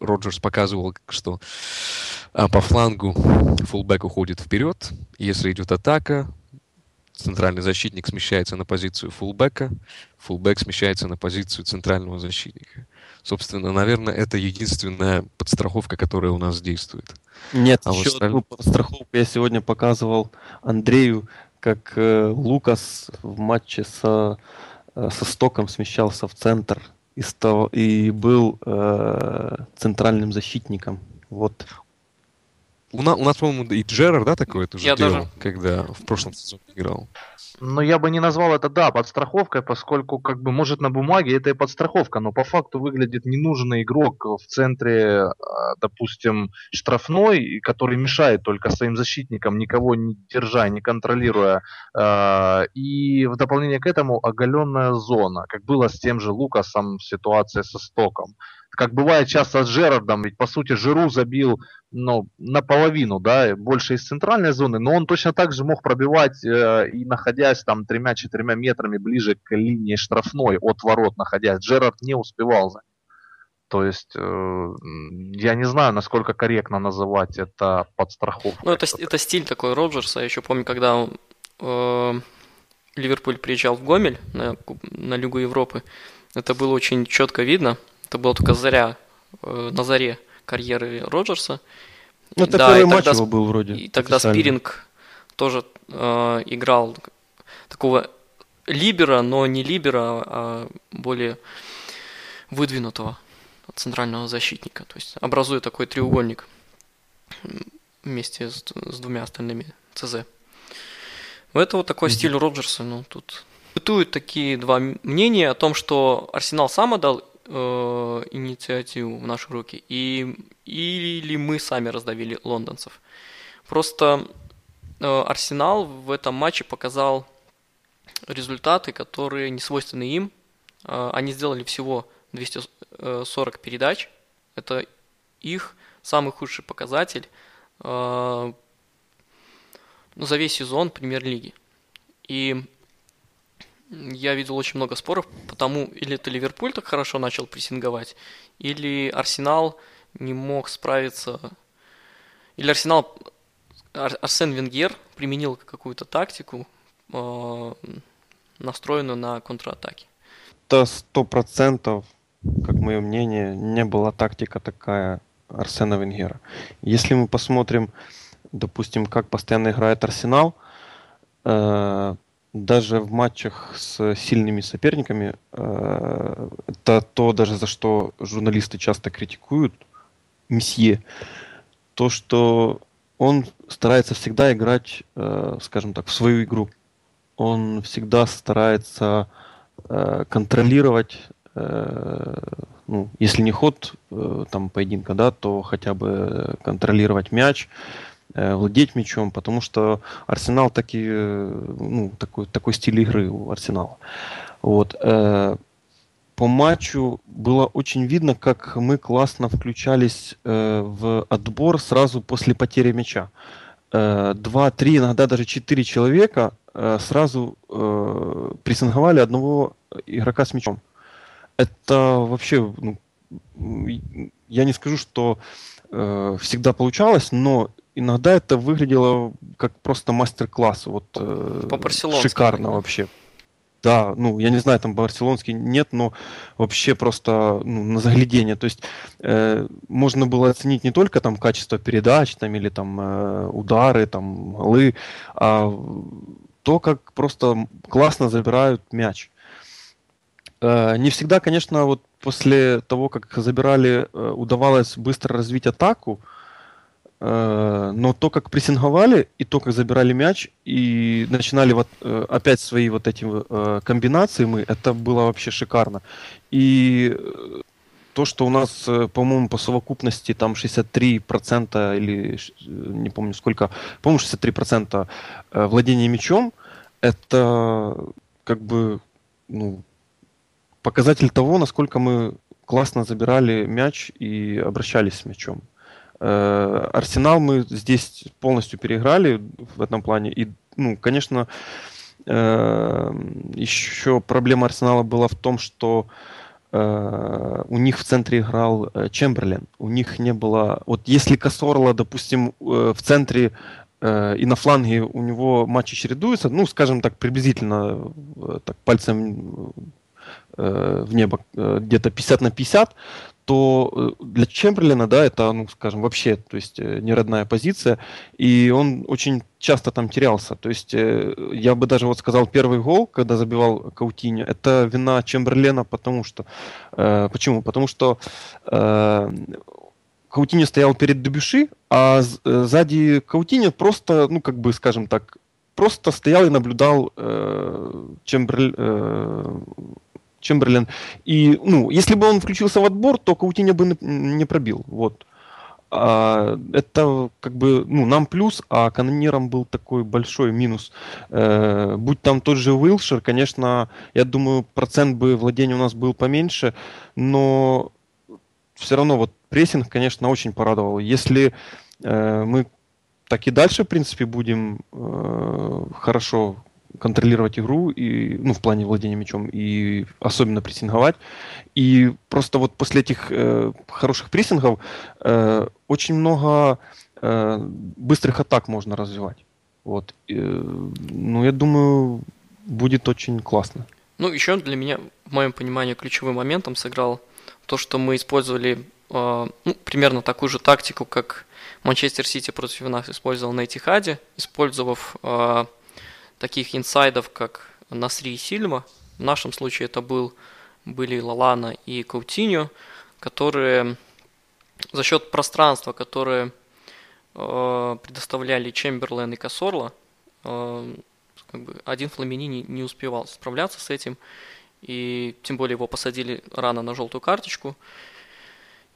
Speaker 2: Роджерс показывал, что а, по флангу фулбэк уходит вперед, если идет атака, центральный защитник смещается на позицию фулбэка, фулбэк смещается на позицию центрального защитника. Собственно, наверное, это единственная подстраховка, которая у нас действует.
Speaker 4: Нет,
Speaker 2: А вот
Speaker 4: еще
Speaker 2: осталь-
Speaker 4: одну страховку я сегодня показывал Андрею, как э, Лукас в матче со, э, со Стоком смещался в центр и, стал, и был э, центральным защитником. Вот.
Speaker 2: У, на- у нас, по-моему, и Джерар, да, такое тоже
Speaker 1: Я
Speaker 2: делал,
Speaker 1: даже-
Speaker 2: когда в прошлом сезоне играл.
Speaker 3: Но я бы не назвал это, да, подстраховкой, поскольку, как бы, может, на бумаге это и подстраховка, но по факту выглядит ненужный игрок в центре, э, допустим, штрафной, который мешает только своим защитникам, никого не держа, не контролируя. Э, И в дополнение к этому оголенная зона, как было с тем же Лукасом в ситуации со Стоком. Как бывает часто с Джерардом, ведь по сути Жиру забил ну, наполовину, да, больше из центральной зоны, но он точно так же мог пробивать э, и находясь там тремя-четырьмя метрами ближе к линии штрафной от ворот находясь. Джерард не успевал за ним. То есть, э, я не знаю, насколько корректно называть это подстраховкой.
Speaker 1: Ну, это, это стиль такой Роджерса. Я еще помню, когда он, э, Ливерпуль приезжал в Гомель на, на Лигу Европы, это было очень четко видно. Это была только заря, э, на заре карьеры Роджерса.
Speaker 4: Ну, это
Speaker 1: Да,
Speaker 4: первый
Speaker 1: и
Speaker 4: матч
Speaker 1: тогда
Speaker 4: его был вроде.
Speaker 1: И тогда
Speaker 4: официально.
Speaker 1: Спиринг тоже э, играл такого либера, но не либера, а более выдвинутого центрального защитника. То есть образуя такой треугольник вместе с, с двумя остальными ЦЗ. Это вот такой стиль Роджерса. Ну, тут бытуют такие два мнения о том, что Арсенал сам отдал э, инициативу в наши руки, и, или мы сами раздавили лондонцев. Просто э, Арсенал в этом матче показал результаты, которые не свойственны им. Э, Они сделали всего 240 передач. Это их самый худший показатель э, ну, за весь сезон премьер-лиги. И я видел очень много споров, потому или это Ливерпуль так хорошо начал прессинговать, или Арсенал не мог справиться, или Арсенал, Арсен Венгер применил какую-то тактику, э, настроенную на контратаки.
Speaker 4: Это сто процентов, как мое мнение, не была тактика такая Арсена Венгера. Если мы посмотрим, допустим, как постоянно играет Арсенал, э, даже в матчах с сильными соперниками, э, это то даже за что журналисты часто критикуют месье, то, что он старается всегда играть, э, скажем так, в свою игру. Он всегда старается э, контролировать, ну, если не ход там поединка, да, то хотя бы контролировать мяч, владеть мячом, потому что Арсенал таки, э, ну, такой, такой стиль игры у Арсенала. Вот. Э, по матчу было очень видно, как мы классно включались в отбор сразу после потери мяча. Два, три, иногда даже четыре человека сразу прессинговали одного игрока с мячом. Это вообще, ну, я не скажу, что всегда получалось, но иногда это выглядело как просто мастер-класс. Вот,
Speaker 1: э, по
Speaker 4: Шикарно вообще. Да, ну, я не знаю, там барселонский нет, но вообще просто ну, на заглядение. То есть э, можно было оценить не только там качество передач там, или там э, удары, там, голы, а то, как просто классно забирают мяч. Э, не всегда, конечно, вот после того, как забирали, э, удавалось быстро развить атаку, э, Э, но то, как прессинговали, и то, как забирали мяч, и начинали вот э, опять свои вот эти э, комбинации мы, это было вообще шикарно. И то, что у нас, по-моему, по совокупности там 63% или не помню сколько, по-моему, 63% владения мячом, это как бы ну, показатель того, насколько мы классно забирали мяч и обращались с мячом. Э, Арсенал мы здесь полностью переиграли в этом плане. И, ну, конечно, э, еще проблема Арсенала была в том, что э, у них в центре играл Чемберлен. У них не было... Вот если Косорла, допустим, в центре и на фланге у него матчи чередуются, ну, скажем так, приблизительно так, пальцем в небо где-то 50 на 50, то э, для Чемберлина, да, это, ну, скажем, вообще, то есть э, неродная позиция, и он очень часто там терялся. То есть э, я бы даже вот сказал, первый гол, когда забивал Каутиньо, это вина Чемберлена, потому что... Э, почему? Потому что э, Каутиньо стоял перед Дебюши, а сзади Каутиньо просто, ну, как бы, скажем так, просто стоял и наблюдал э, Чемберлен, э, Чемберлен. И, ну, если бы он включился в отбор, то Каутиня бы не пробил. Вот. А, это как бы ну, нам плюс, а канонирам был такой большой минус. Э, будь там тот же Уилшер, конечно, я думаю, процент бы владения у нас был поменьше, но все равно вот прессинг, конечно, очень порадовал. Если э, мы так и дальше, в принципе, будем э, хорошо контролировать игру, и, ну, в плане владения мячом, и особенно прессинговать. И просто вот после этих э, хороших прессингов э, очень много э, быстрых атак можно развивать. Вот. И, ну, я думаю, будет очень классно.
Speaker 1: Ну, еще для меня, в моем понимании, ключевым моментом сыграл то, что мы использовали э, ну, примерно такую же тактику, как Манчестер Сити против нас использовал на Этихаде, использовав э, таких инсайдов, как Насри и Сильма. В нашем случае это был, были Лалана и Каутиньо, которые за счет пространства, которое э, предоставляли Чемберлен и Косорла, э, как бы один Фламини не, не успевал справляться с этим, и тем более его посадили рано на желтую карточку.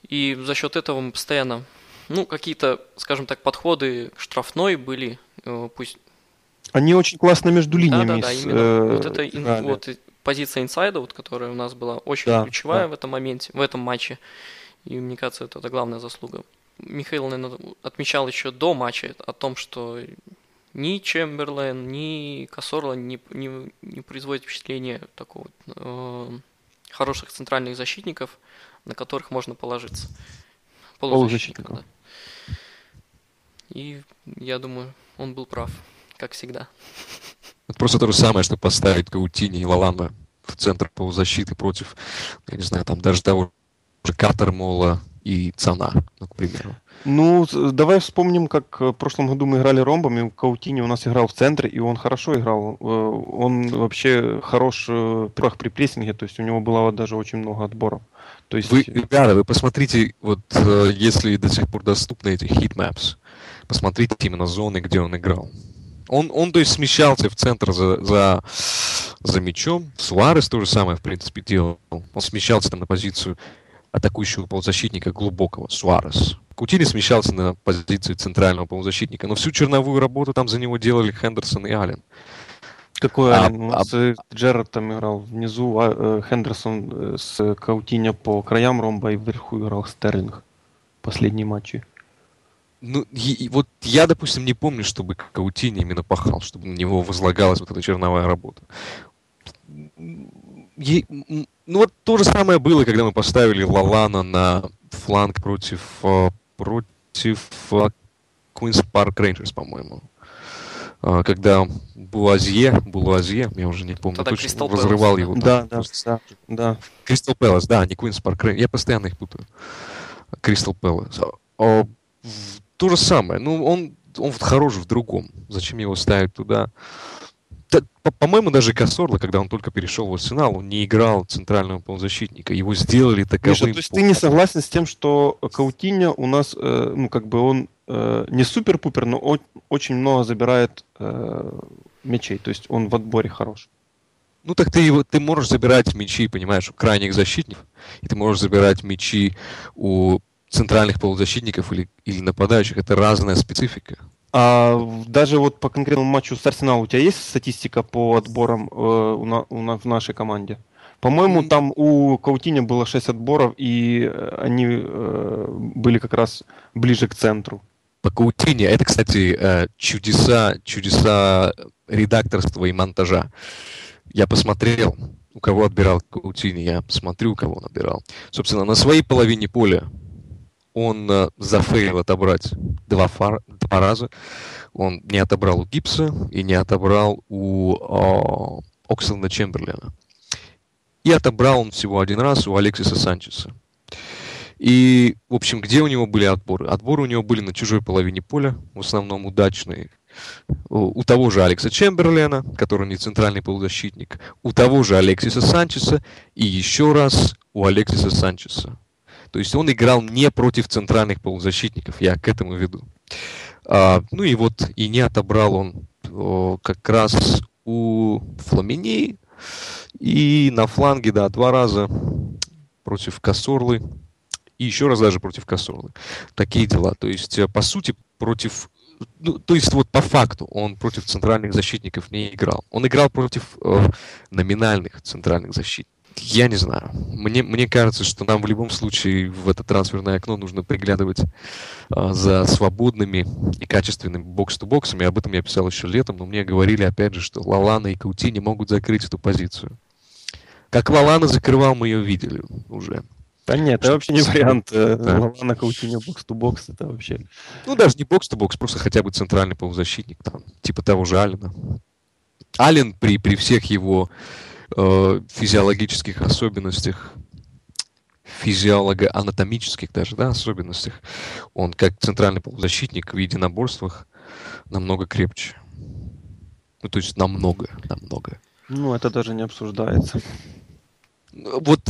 Speaker 1: И за счет этого мы постоянно, ну, какие-то, скажем так, подходы штрафной были, э, пусть
Speaker 4: они очень классно между линиями. Да,
Speaker 1: да, да, именно. Э, вот эта ин, вот, позиция инсайда, вот, которая у нас была очень да, ключевая да. в этом моменте, в этом матче. И мне кажется, это, это главная заслуга. Михаил, наверное, отмечал еще до матча о том, что Ни Чемберлен, ни Косорла не, не, не производят впечатление такого э, хороших центральных защитников, на которых можно положиться. Полузащитников, да. И я думаю, он был прав, как всегда.
Speaker 2: Это просто то же самое, что поставить Каутини и Лалана в центр полузащиты против, я не знаю, там даже того же Катермола и Цана, ну, к примеру.
Speaker 4: Ну, давай вспомним, как в прошлом году мы играли ромбами. Каутини у нас играл в центре, и он хорошо играл. Э, он вообще хорош э, при прессинге, то есть у него было даже очень много отборов. То есть...
Speaker 2: Вы, ребята, вы посмотрите, вот э, если до сих пор доступны эти heatmaps, посмотрите именно зоны, где он играл. Он, он то есть, смещался в центр за, за, за мячом. Суарес то же самое, в принципе, делал. Он смещался там на позицию атакующего полузащитника глубокого, Суарес. Коутиньо смещался на позицию центрального полузащитника, но всю черновую работу там за него делали Хендерсон и Аллен.
Speaker 4: Какой а, Аллен? А, а, Джерард там играл внизу, а, э, Хендерсон э, с Каутиньо по краям ромба и вверху играл Стерлинг. Последние матчи.
Speaker 2: Ну, и, и вот я, допустим, не помню, чтобы Каутиньо именно пахал, чтобы на него возлагалась вот эта черновая работа. И, ну вот то же самое было, когда мы поставили Лалана на фланг против, э, против Куинс Парк Рейнджерс, по-моему. А, когда Буазье, Булуазье, я уже не помню, Тогда точно Crystal Palace разрывал его.
Speaker 4: Да, да, да, да.
Speaker 2: Кристал Пэлас, да, не Куинс Парк Рейнджерс. Я постоянно их путаю. Кристал Пэлас. То же самое. Ну, он, он хорош в другом. Зачем его ставить туда? по-моему, даже Кассорла, когда он только перешел в Арсенал, он не играл центрального полузащитника. Его сделали таковым. Миша,
Speaker 4: то есть ты не согласен с тем, что Каутиньо у нас, э, ну, как бы он э, не супер-пупер, но о- очень много забирает э, мячей. То есть он в отборе хорош.
Speaker 2: Ну так ты его, ты можешь забирать мячи, понимаешь, у крайних защитников, и ты можешь забирать мячи у центральных полузащитников или, или нападающих. Это разная специфика.
Speaker 4: А даже вот по конкретному матчу с Арсеналом у тебя есть статистика по отборам э, у на, у на, в нашей команде? По-моему, там у Каутиня было 6 отборов, и э, они э, были как раз ближе к центру.
Speaker 2: По Каутине, это, кстати, э, чудеса, чудеса редакторства и монтажа. Я посмотрел, у кого отбирал Каутини, я посмотрю, у кого он отбирал. Собственно, на своей половине поля он э, зафейл отобрать два, фар, два раза. Он не отобрал у Гипса и не отобрал у э, Оксленда Чемберлина. И отобрал он всего один раз у Алексиса Санчеса. И, в общем, где у него были отборы? Отборы у него были на чужой половине поля, в основном удачные. У того же Алекса Чемберлена, который не центральный полузащитник, у того же Алексиса Санчеса и еще раз у Алексиса Санчеса. То есть он играл не против центральных полузащитников, я к этому веду. А, ну и вот и не отобрал он о, как раз у Фламини и на фланге, да, два раза против Кассорлы и еще раз даже против Кассорлы. Такие дела. То есть, э, по сути, против ну, то есть вот по факту он против центральных защитников не играл. Он играл против э, номинальных центральных защитников я не знаю. Мне, мне кажется, что нам в любом случае в это трансферное окно нужно приглядывать а, за свободными и качественными бокс-то-боксами. Об этом я писал еще летом, но мне говорили, опять же, что Лалана и Каути не могут закрыть эту позицию. Как Лалана закрывал, мы ее видели уже.
Speaker 4: Да нет, это вообще не вариант. Э, да. Лалана Каутиньо бокс-то-бокс, это вообще...
Speaker 2: Ну, даже не бокс-то-бокс, просто хотя бы центральный полузащитник, там, типа того же Алина. Ален при, при всех его э, физиологических особенностях, физиолого-анатомических даже, да, особенностях, он как центральный полузащитник в единоборствах намного крепче. Ну, то есть намного, намного.
Speaker 4: Ну, это даже не обсуждается.
Speaker 2: Вот,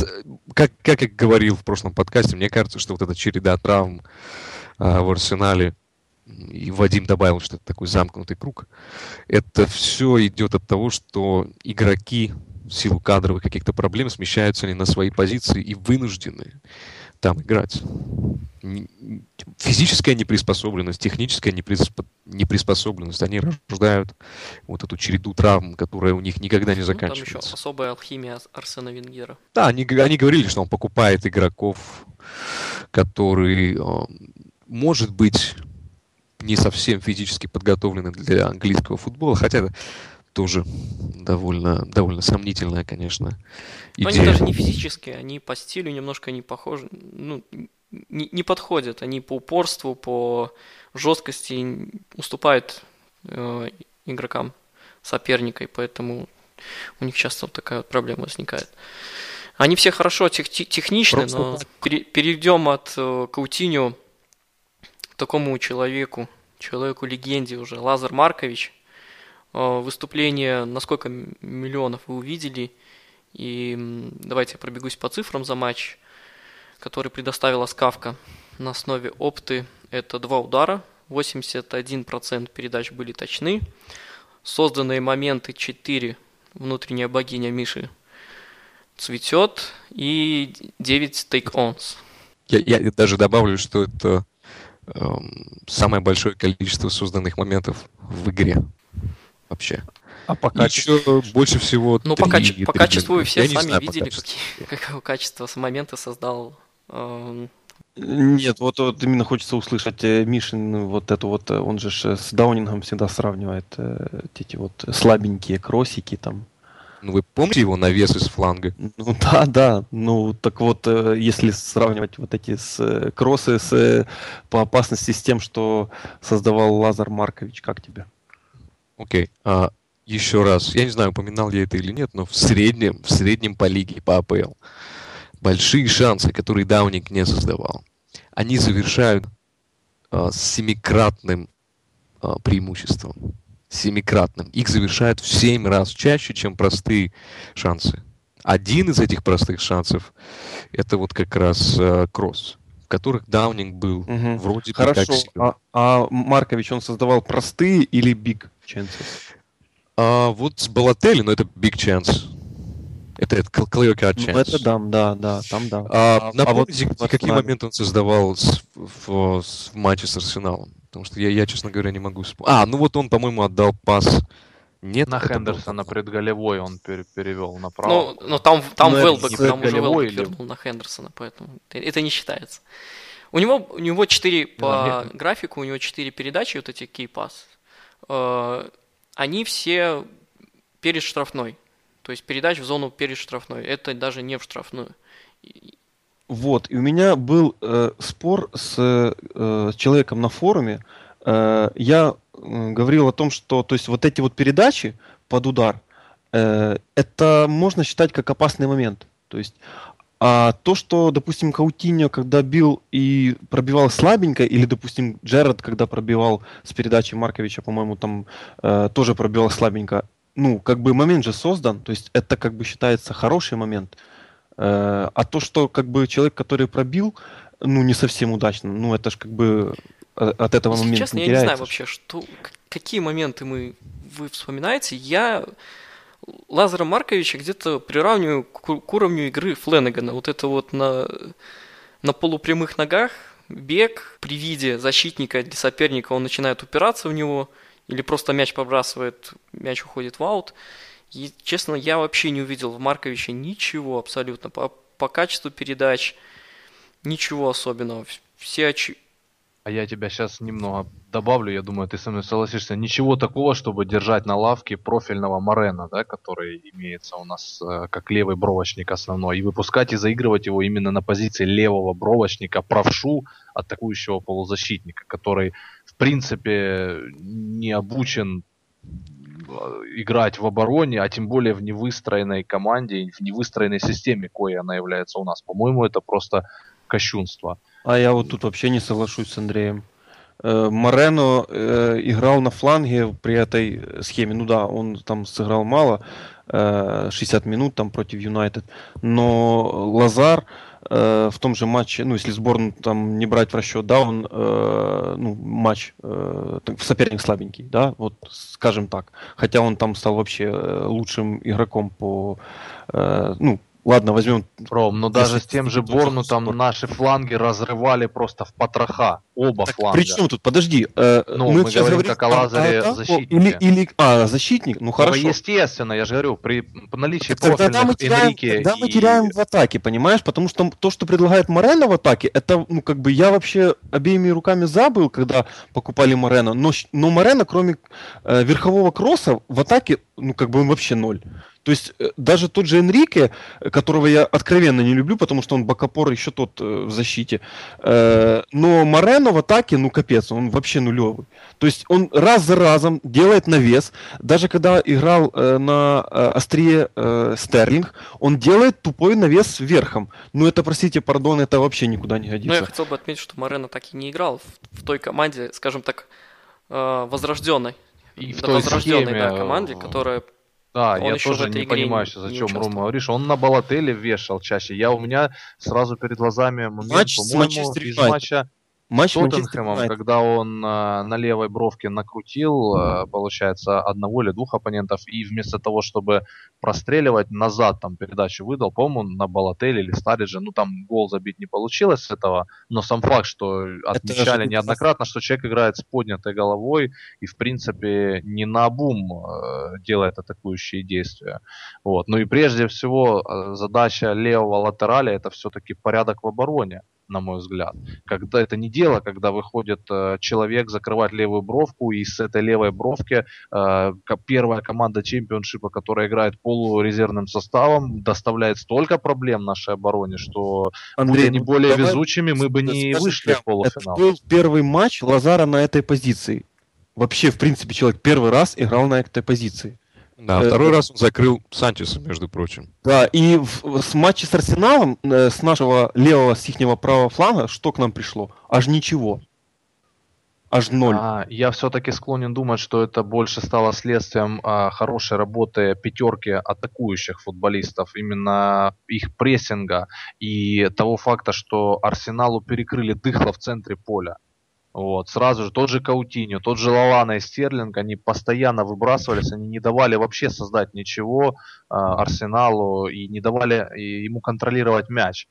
Speaker 2: как, как я говорил в прошлом подкасте, мне кажется, что вот эта череда травм э, в арсенале, и Вадим добавил, что это такой замкнутый круг, это все идет от того, что игроки в силу кадровых каких-то проблем смещаются они на свои позиции и вынуждены там играть. Физическая неприспособленность, техническая неприспособленность, они рождают вот эту череду травм, которая у них никогда не заканчивается. Ну, там еще
Speaker 1: особая алхимия Арсена Венгера.
Speaker 2: Да, они, они говорили, что он покупает игроков, которые, может быть, не совсем физически подготовлены для английского футбола, хотя тоже довольно, довольно сомнительная, конечно,
Speaker 1: идея. Но они даже не физически, они по стилю немножко не похожи, ну, не, не подходят. Они по упорству, по жесткости уступают э, игрокам соперника, и поэтому у них часто вот такая вот проблема возникает. Они все хорошо тех, техничны, но перейдем от э, Каутиню к такому человеку, человеку-легенде уже, Лазар Маркович. Э, выступление на сколько миллионов вы увидели? И давайте я пробегусь по цифрам за матч, который предоставила Скавка на основе опты. Это два удара, 81% передач были точны, созданные моменты 4, внутренняя богиня Миши цветет, и 9 take-ons.
Speaker 2: Я, я даже добавлю, что это эм, самое большое количество созданных моментов в игре вообще.
Speaker 4: А по качеству?
Speaker 2: Еще больше всего...
Speaker 1: Ну, 3, по, каче- по качеству вы все сами знаю, видели, какие, какое качество моменты создал эм,
Speaker 4: нет, вот, вот именно хочется услышать э, Мишин, вот это вот, э, он же с Даунингом всегда сравнивает э, эти вот слабенькие кросики там.
Speaker 2: Ну вы помните его навес из фланга?
Speaker 4: Ну да, да. Ну так вот, э, если сравнивать вот эти с, э, кроссы с, э, по опасности с тем, что создавал Лазар Маркович, как тебе?
Speaker 2: Окей. Okay. А, еще раз, я не знаю, упоминал я это или нет, но в среднем, в среднем по лиге, по АПЛ, большие шансы, которые Даунинг не создавал, они завершают э, с семикратным э, преимуществом. Семикратным. Их завершают в семь раз чаще, чем простые шансы. Один из этих простых шансов это вот как раз э, кросс, в которых Даунинг был угу. вроде
Speaker 4: Хорошо. как А, а Маркович, он создавал простые или big chances?
Speaker 2: А, вот с Балотели, но это big chance. Это, это clear cut chance.
Speaker 4: Ну, это да, да, да, там да.
Speaker 2: А, а напомните, а вот, какие вот, моменты он создавал с, в, в матче с Арсеналом? Потому что я, я, честно говоря, не могу вспомнить. А, ну вот он, по-моему, отдал пас.
Speaker 3: Нет, на Хендерсона был... предголевой он пер перевел направо.
Speaker 1: Ну, но там, там ну, Велбек, там уже Велбек или... вернул на Хендерсона, поэтому это не считается. У него, у него 4 по нет. графику, у него 4 передачи, вот эти. Э, они все перед штрафной. То есть передач в зону перед штрафной. Это даже не в штрафную.
Speaker 4: Вот, и у меня был э, спор с, э, человеком на форуме. Э, я э, говорил о том, что то есть вот эти вот передачи под удар, э, это можно считать как опасный момент. То есть а то, что, допустим, Каутиньо, когда бил и пробивал слабенько, или, допустим, Джерард, когда пробивал с передачи Марковича, по-моему, там э, тоже пробивал слабенько, ну, как бы момент же создан, то есть это как бы считается хороший момент. Э, а то, что как бы человек, который пробил, ну, не совсем удачно, ну, это же как бы от этого Если момента
Speaker 1: честно, не я теряется. не знаю вообще, что, какие моменты мы, вы вспоминаете. Я Лазара Марковича где-то приравниваю к, к уровню игры Фленнегана. Вот это вот на, на полупрямых ногах бег при виде защитника для соперника, он начинает упираться в него – или просто мяч побрасывает, мяч уходит в аут. И, честно, я вообще не увидел в Марковиче ничего абсолютно. По, по качеству передач ничего особенного. Все оч...
Speaker 3: А я тебя сейчас немного добавлю, я думаю, ты со мной согласишься. Ничего такого, чтобы держать на лавке профильного Морена, да, который имеется у нас э, как левый бровочник основной, и выпускать и заигрывать его именно на позиции левого бровочника, правшу атакующего полузащитника, который в принципе не обучен э, играть в обороне, а тем более в невыстроенной команде, в невыстроенной системе, кое она является у нас. По-моему, это просто кощунство.
Speaker 4: А я вот тут вообще не соглашусь с Андреем. Э, Морено э, играл на фланге при этой схеме. Ну да, он там сыграл мало, э, 60 минут там против Юнайтед. Но Лазар э, в том же матче, ну если сборную там не брать в расчет, да, он э, ну, матч э, соперник слабенький, да, вот скажем так. Хотя он там стал вообще э, лучшим игроком по, э, ну, ладно, возьмем...
Speaker 3: Ром, ну даже с тем же Борну там наши фланги разрывали просто в потроха. Оба
Speaker 4: Так
Speaker 3: фланга.
Speaker 4: при чем тут? Подожди. э,
Speaker 3: Ну, мы
Speaker 4: сейчас
Speaker 3: говорим как о Лазаре
Speaker 4: атаку
Speaker 3: защитнике.
Speaker 4: Или, или, а, защитник? Ну
Speaker 3: Ну,
Speaker 4: хорошо.
Speaker 3: естественно, я же говорю, при наличии
Speaker 4: Так Тогда мы
Speaker 3: профильных
Speaker 4: теряем,
Speaker 3: Энрике
Speaker 4: тогда мы
Speaker 3: и-
Speaker 4: теряем в атаке, понимаешь? Потому что то, что предлагает Морено в атаке, это, ну, как бы я вообще обеими руками забыл, когда покупали Морено. Но, но Морено, кроме э, верхового кросса, в атаке, ну, как бы он вообще ноль. То есть э, даже тот же Энрике, которого я откровенно не люблю, потому что он бокопор еще тот э, в защите. э, но Морено в атаке, ну, капец, он вообще нулевый. То есть он раз за разом делает навес. Даже когда играл э, на э, острие э, Стерлинг, он делает тупой навес верхом. Ну это, простите, пардон, это вообще никуда не
Speaker 1: Ну, я
Speaker 4: годится.
Speaker 1: хотел бы отметить, что Морено так и не играл в, в той команде, скажем так, э, возрожденной.
Speaker 3: И в
Speaker 1: Да,
Speaker 3: той
Speaker 1: возрожденной
Speaker 3: схеме,
Speaker 1: да, команде,
Speaker 3: э,
Speaker 1: которая
Speaker 3: Да,
Speaker 1: Он
Speaker 3: я тоже не понимаю,
Speaker 1: не-
Speaker 3: сейчас, о
Speaker 1: не
Speaker 3: Рома говоришь. Он на Балателе вешал чаще. Я у меня сразу перед глазами момент,
Speaker 4: Матч с
Speaker 3: по-моему, из матча
Speaker 4: Матч
Speaker 3: с Тоттенхэмом, когда он а, на левой бровке накрутил, а, получается, одного или двух оппонентов, и вместо того, чтобы простреливать назад, там передачу выдал, по-моему, на Балателе или Старидже, ну там гол забить не получилось с этого, но сам факт, что отмечали неоднократно, что человек играет с поднятой головой и, в принципе, не на обум э, делает атакующие действия. Вот. Ну и прежде всего э, задача левого латераля это все-таки порядок в обороне, на мой взгляд. Когда это не дело, когда выходит э, человек закрывать левую бровку, и с этой левой бровки э, первая команда чемпионшипа, которая играет полурезервным составом, доставляет столько проблем нашей обороне, что
Speaker 4: Андрей,
Speaker 3: будь они
Speaker 4: ну,
Speaker 3: более
Speaker 4: давай
Speaker 3: везучими, мы бы не
Speaker 4: скажем
Speaker 3: вышли в
Speaker 4: прямо, Это
Speaker 3: полуфинал.
Speaker 4: был первый матч Лазара на этой позиции. Вообще, в принципе, человек первый раз играл на этой позиции.
Speaker 2: Да,
Speaker 4: Э,
Speaker 2: второй
Speaker 4: э,
Speaker 2: раз он закрыл Санчеса, между прочим.
Speaker 4: Да, и в- с матча с Арсеналом, э, с нашего левого, с ихнего правого фланга, что к нам пришло? Аж ничего. Аж ноль.
Speaker 3: А, я все-таки склонен думать, что это больше стало следствием а, хорошей работы пятерки атакующих футболистов, именно их прессинга и того факта, что Арсеналу перекрыли дыхло в центре поля. Вот, сразу же тот же Каутиньо, тот же Лалана и Стерлинг, они постоянно выбрасывались, они не давали вообще создать ничего а, Арсеналу и не давали ему контролировать мяч.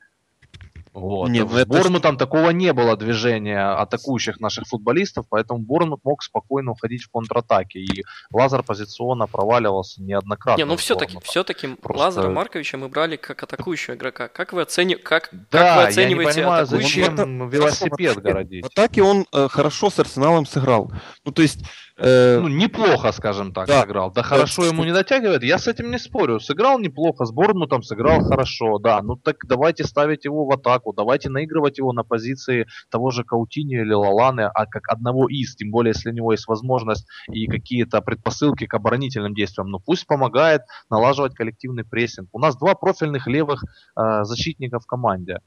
Speaker 3: Вот.
Speaker 4: Не,
Speaker 3: в
Speaker 4: ну это
Speaker 3: Борнмутом такого не было движения атакующих наших футболистов, поэтому Борнмут мог спокойно уходить в контратаке. И Лазар позиционно проваливался неоднократно.
Speaker 1: Не, ну все-таки, все-таки
Speaker 3: Просто-
Speaker 1: Лазара Марковича мы брали как атакующего игрока. Как вы оцениваете, как, как вы
Speaker 3: Да, я не
Speaker 1: оцениваете
Speaker 3: понимаю,
Speaker 1: атакующего?
Speaker 3: зачем велосипед городить.
Speaker 4: В атаке он э, хорошо с Арсеналом сыграл. Ну, то есть... э,
Speaker 3: Ну, неплохо, скажем так,
Speaker 4: Да.
Speaker 3: сыграл. Да хорошо ему не дотягивает, я с этим не спорю. Сыграл неплохо, с Борнмутом сыграл хорошо, да. Ну так давайте ставить его в атаку, давайте наигрывать его на позиции того же Каутини или Лаланы, а как одного из, тем более, если у него есть возможность и какие-то предпосылки к оборонительным действиям. Ну пусть помогает налаживать коллективный прессинг. У нас два профильных левых э, защитника в команде.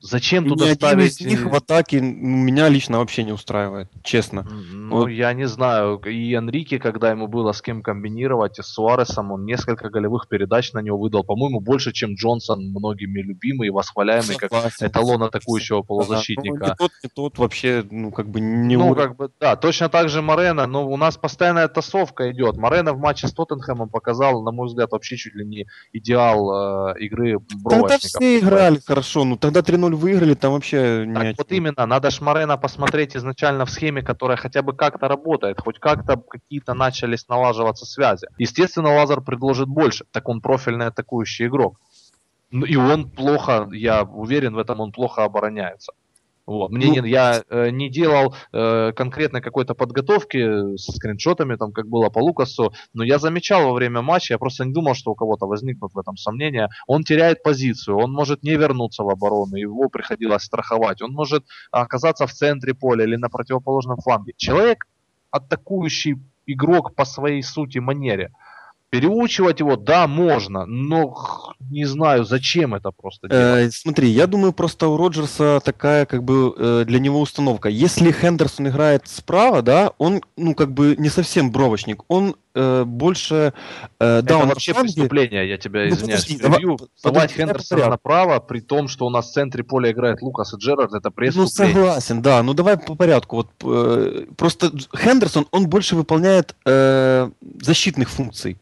Speaker 3: Зачем
Speaker 4: и
Speaker 3: туда
Speaker 4: ни один
Speaker 3: ставить...
Speaker 4: из них в атаке ну, меня лично вообще не устраивает, честно.
Speaker 3: Ну,
Speaker 4: Вот.
Speaker 3: я не знаю. И Энрике, когда ему было с кем комбинировать, и с Суаресом, он несколько голевых передач на него выдал. По-моему, больше, чем Джонсон, многими любимый и восхваляемый, как
Speaker 4: Согласен.
Speaker 3: эталон атакующего
Speaker 4: ну,
Speaker 3: полузащитника.
Speaker 4: не тот, не тот вообще, ну, как бы не
Speaker 3: ну,
Speaker 4: уровень.
Speaker 3: как бы, да, точно так же Морено, но у нас постоянная тасовка идет. Морено в матче с Тоттенхэмом показал, на мой взгляд, вообще чуть ли не идеал э, игры
Speaker 4: Тогда
Speaker 3: бровочников.
Speaker 4: все играли хорошо, ну тогда 3-0 выиграли, там вообще не
Speaker 3: Так
Speaker 4: о
Speaker 3: вот именно, надо ж Морено посмотреть изначально в схеме, которая хотя бы как-то работает, хоть как-то какие-то начались налаживаться связи. Естественно, Лазар предложит больше, так он профильный атакующий игрок. Ну, И он плохо, я уверен в этом, он плохо обороняется. Вот. Мне
Speaker 4: Ну,
Speaker 3: не- я э, не делал э, конкретной какой-то подготовки со скриншотами, там, как было по Лукасу, но я замечал во время матча, я просто не думал, что у кого-то возникнут в этом сомнения. Он теряет позицию, он может не вернуться в оборону, его приходилось страховать, он может оказаться в центре поля или на противоположном фланге. Человек, атакующий игрок по своей сути манере. Переучивать его, да, можно, но не знаю, зачем это просто делать.
Speaker 4: Э, смотри, я думаю, просто у Роджерса такая, как бы, э, для него установка. Если Хендерсон играет справа, да, он, ну, как бы, не совсем бровочник. Он э, больше, э, да, он
Speaker 3: вообще
Speaker 4: фланге-
Speaker 3: преступление, я тебя
Speaker 4: Ну,
Speaker 3: извиняюсь,
Speaker 4: подожди, давай-
Speaker 3: Вставать
Speaker 4: подожди, давай по
Speaker 3: Хендерсона направо, при том, что у нас в центре поля играет Лукас и Джерард, это
Speaker 4: Ну,
Speaker 3: преступление.
Speaker 4: согласен, да. Ну, давай по порядку. Вот, э, просто Хендерсон, он больше выполняет э, защитных функций.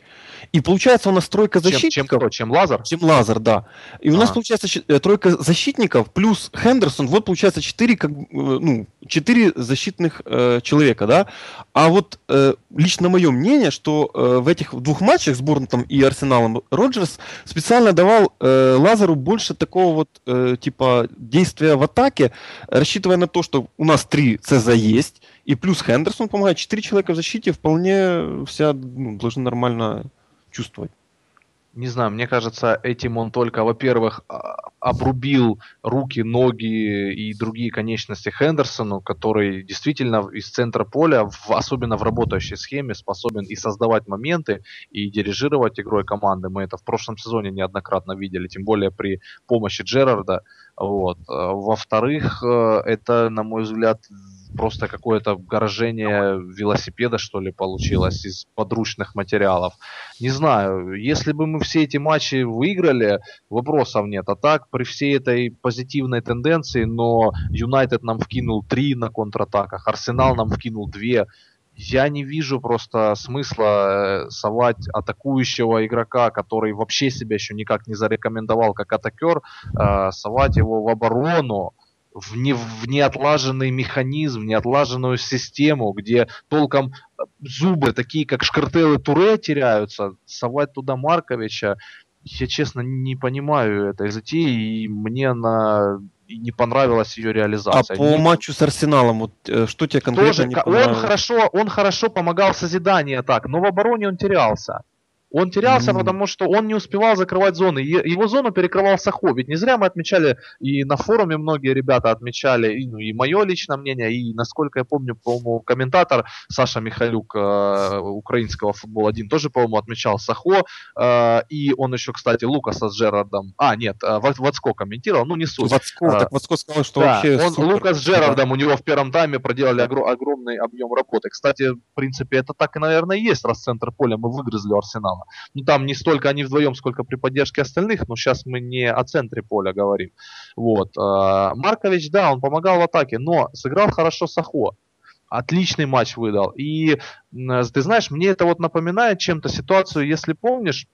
Speaker 4: И получается у нас тройка защитников.
Speaker 3: Чем, чем, чем Лазар?
Speaker 4: Чем Лазар, да. И у нас получается э, тройка защитников плюс Хендерсон. Вот получается четыре, как, э, ну, четыре защитных э, человека, да. А вот э, лично мое мнение, что э, в этих двух матчах с Борнтом и Арсеналом Роджерс специально давал э, Лазару больше такого вот э, типа действия в атаке, рассчитывая на то, что у нас три ЦЗ есть, и плюс Хендерсон помогает. Четыре человека в защите вполне вся ну, должны нормально чувствовать.
Speaker 3: Не знаю, мне кажется, этим он только, во-первых, а, обрубил руки, ноги и другие конечности Хендерсону, который действительно из центра поля, в, особенно в работающей схеме, способен и создавать моменты, и дирижировать игрой команды. Мы это в прошлом сезоне неоднократно видели, тем более при помощи Джерарда. Вот. А, во-вторых, э, это, на мой взгляд, просто какое-то горожение велосипеда, что ли, получилось из подручных материалов. Не знаю, если бы мы все эти матчи выиграли, вопросов нет. А так, при всей этой позитивной тенденции, но Юнайтед нам вкинул три на контратаках, Арсенал нам вкинул две, я не вижу просто смысла э, совать атакующего игрока, который вообще себя еще никак не зарекомендовал как атакер, э, совать его в оборону, в, не, в неотлаженный механизм, в неотлаженную систему, где толком э, зубы, такие как Шкартел и Туре, теряются, совать туда Марковича, я честно не понимаю этой затеи, и мне она не понравилась ее реализация.
Speaker 4: А по не... матчу с Арсеналом, вот э, что тебе конкретно Тоже, не
Speaker 3: он хорошо, он хорошо помогал в созидании атак, но в обороне он терялся. Он терялся, mm-hmm. потому что он не успевал закрывать зоны. Его зону перекрывал Сахо. Ведь не зря мы отмечали, и на форуме многие ребята отмечали, и, ну, и мое личное мнение, и, насколько я помню, по-моему, комментатор Саша Михалюк э, украинского футбола 1 тоже, по-моему, отмечал Сахо. Э, и он еще, кстати, Лукаса с Джерардом... А, нет, э, Вацко комментировал, ну не суть.
Speaker 4: Вацко,
Speaker 3: э,
Speaker 4: так Вацко сказал, что
Speaker 3: да,
Speaker 4: вообще...
Speaker 3: Он, супер. Лукас с Джерардом у него в первом тайме проделали огр- огромный объем работы. Кстати, в принципе, это так и, наверное, есть, раз центр поля мы выгрызли у Арсенала. Ну, там не столько они вдвоем, сколько при поддержке остальных, но сейчас мы не о центре поля говорим. Вот. А, Маркович, да, он помогал в атаке, но сыграл хорошо Сахо. Отличный матч выдал. И ты знаешь, мне это вот напоминает чем-то ситуацию, если помнишь,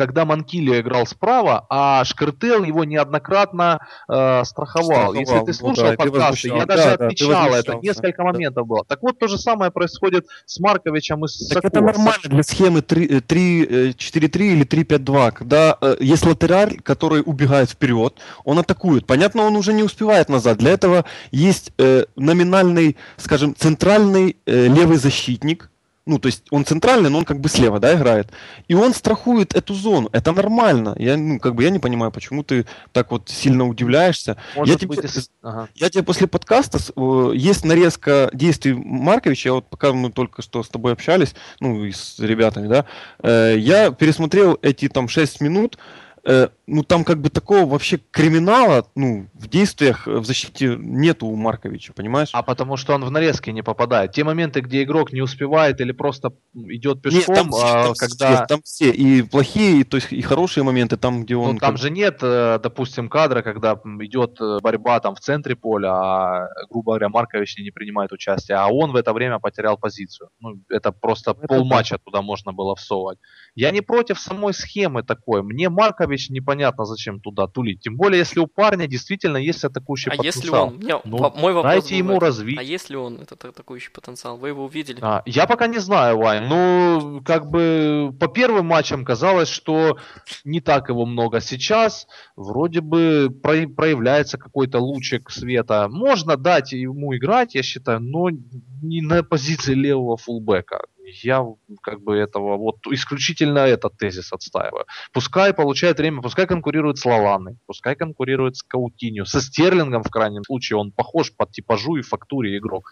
Speaker 3: когда Манкилио играл справа, а Шкартел его неоднократно э, страховал. страховал. Если ты слушал ну, да, подкасты, я даже да, отмечал да, это, несколько да. моментов было. Так вот, то же самое происходит с Марковичем и с
Speaker 4: Так это нормально для схемы 4-3 э, или 3-5-2, когда э, есть латераль, который убегает вперед, он атакует. Понятно, он уже не успевает назад. Для этого есть э, номинальный, скажем, центральный э, левый защитник, ну, то есть он центральный, но он как бы слева, да, играет. И он страхует эту зону. Это нормально. Я, ну, как бы я не понимаю, почему ты так вот сильно удивляешься. Может я, быть, тебе, если... ага. я тебе после подкаста э, есть нарезка действий Марковича, я вот пока мы только что с тобой общались, ну, и с ребятами, да, э, я пересмотрел эти там 6 минут, э, ну там как бы такого вообще криминала, ну, в действиях в защите нету у Марковича, понимаешь?
Speaker 3: А потому что он в нарезке не попадает. Те моменты, где игрок не успевает или просто идет пешком, нет, там, а, там когда...
Speaker 4: Все, там все, и плохие, и, то есть и хорошие моменты, там, где он...
Speaker 3: Ну, там как... же нет, э, допустим, кадра, когда идет э, борьба там в центре поля, а, грубо говоря, Маркович не принимает участие, а он в это время потерял позицию. Ну, это просто это полматча да. туда можно было всовывать. Я не против самой схемы такой. Мне Маркович непонятно, зачем туда тулить. Тем более, если у парня действительно есть атакующий
Speaker 1: а
Speaker 3: потенциал.
Speaker 1: если он? Не, ну, мой вопрос
Speaker 3: дайте ему
Speaker 1: это.
Speaker 3: развить.
Speaker 1: А если он этот атакующий потенциал? Вы его увидели?
Speaker 3: А, я пока не знаю, Вань. Ну, как бы по первым матчам казалось, что не так его много. Сейчас вроде бы проявляется какой-то лучик света. Можно дать ему играть, я считаю, но не на позиции левого фулбека я как бы этого вот исключительно этот тезис отстаиваю. Пускай получает время, пускай конкурирует с Лаланой, пускай конкурирует с Каутинью, со Стерлингом в крайнем случае, он похож по типажу и фактуре игрок.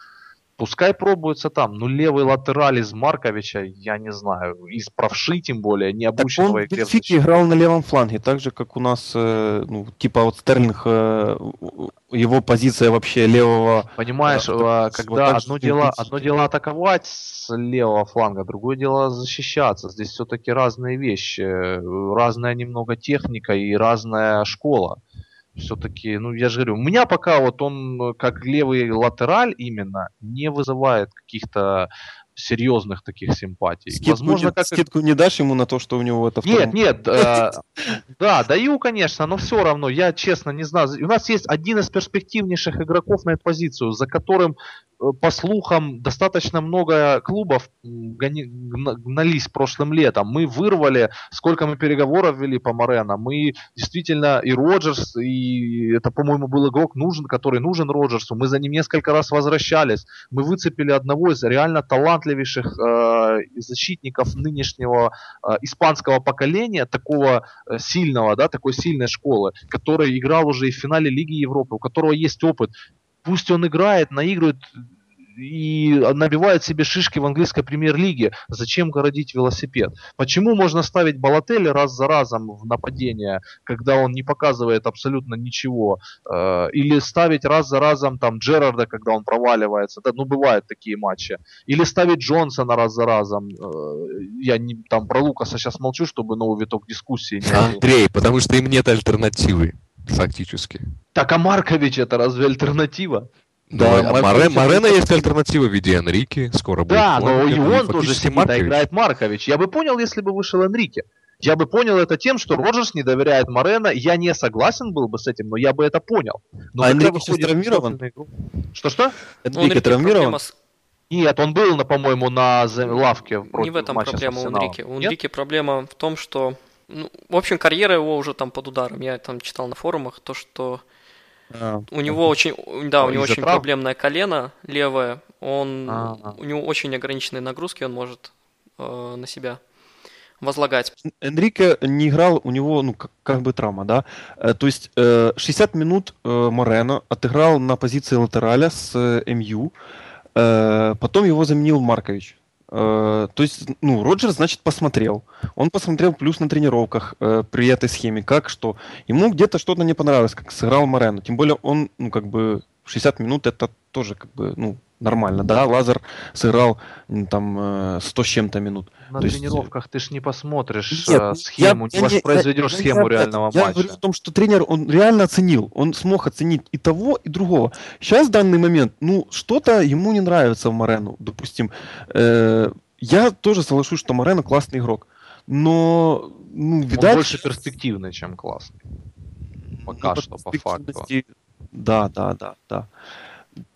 Speaker 3: Пускай пробуется там. Ну, левый латераль из Марковича, я не знаю, из правши тем более, не обученного
Speaker 4: так он в играл на левом фланге, так же, как у нас, э, ну, типа вот Стерлинг, э, его позиция вообще левого...
Speaker 3: Понимаешь, э, когда одно дело, одно дело атаковать с левого фланга, другое дело защищаться. Здесь все-таки разные вещи, разная немного техника и разная школа все-таки, ну я же говорю, у меня пока вот он как левый латераль именно не вызывает каких-то серьезных таких симпатий.
Speaker 4: Скидку,
Speaker 3: Возможно,
Speaker 4: не,
Speaker 3: как
Speaker 4: скидку не дашь ему на то, что у него это
Speaker 3: нет, нет, э, да, даю, конечно, но все равно, я честно не знаю. У нас есть один из перспективнейших игроков на эту позицию, за которым Э, по слухам, достаточно много клубов гони, гнались прошлым летом. Мы вырвали, сколько мы переговоров вели по Морено. Мы действительно и Роджерс, и это, по-моему, был игрок, нужен, который нужен Роджерсу. Мы за ним несколько раз возвращались. Мы выцепили одного из реально талантливейших э, защитников нынешнего э, испанского поколения, такого э, сильного, да, такой сильной школы, который играл уже и в финале Лиги Европы, у которого есть опыт. Пусть он играет, наигрывает и набивает себе шишки в английской премьер-лиге. Зачем городить велосипед? Почему можно ставить Балотелли раз за разом в нападение, когда он не показывает абсолютно ничего? Э, или ставить раз за разом там Джерарда, когда он проваливается? Да, ну, бывают такие матчи. Или ставить Джонсона раз за разом. Э, я не, там про Лукаса сейчас молчу, чтобы новый виток дискуссии не
Speaker 2: Андрей, потому что им нет альтернативы, фактически.
Speaker 3: Так а Маркович это разве альтернатива?
Speaker 2: Да, да Море, Морена есть альтернатива в виде Энрике, скоро будет.
Speaker 3: Да, но и он тоже Маркович. играет Маркович. Я бы понял, если бы вышел Энрике. Я бы понял это тем, что Роджерс не доверяет Морена. Я не согласен был бы с этим, но я бы это понял. Но
Speaker 4: а Энрике сейчас травмирован?
Speaker 3: Что-что?
Speaker 4: Энрике травмирован?
Speaker 3: Нет, он был, по-моему, на лавке.
Speaker 1: Не в этом проблема у Энрике. У Энрике проблема в том, что... Ну, в общем, карьера его уже там под ударом. Я там читал на форумах то, что а, у него очень, да, у него очень трав? проблемное колено левое. Он, А-а. у него очень ограниченные нагрузки, он может э, на себя возлагать.
Speaker 4: Энрике не играл, у него, ну, как, как бы травма, да. Э, то есть э, 60 минут э, Морено отыграл на позиции латераля с МЮ. Потом его заменил Маркович. Э, то есть, ну, Роджер, значит, посмотрел. Он посмотрел плюс на тренировках э, при этой схеме, как что. Ему где-то что-то не понравилось, как сыграл Морено. Тем более он, ну, как бы, 60 минут это тоже, как бы, ну, нормально, да, Лазар сыграл там 100 с чем-то минут.
Speaker 3: На То тренировках есть... ты ж не посмотришь Нет, э, схему, я, не воспроизведешь я, схему я, реального
Speaker 4: я
Speaker 3: матча.
Speaker 4: Я говорю о том, что тренер, он реально оценил, он смог оценить и того, и другого. Сейчас в данный момент, ну, что-то ему не нравится в Морену, допустим. Э, я тоже соглашусь, что Морено классный игрок, но, ну, видать... Он
Speaker 3: больше перспективный, чем классный. Пока ну, что, по факту.
Speaker 4: Да, да, да, да.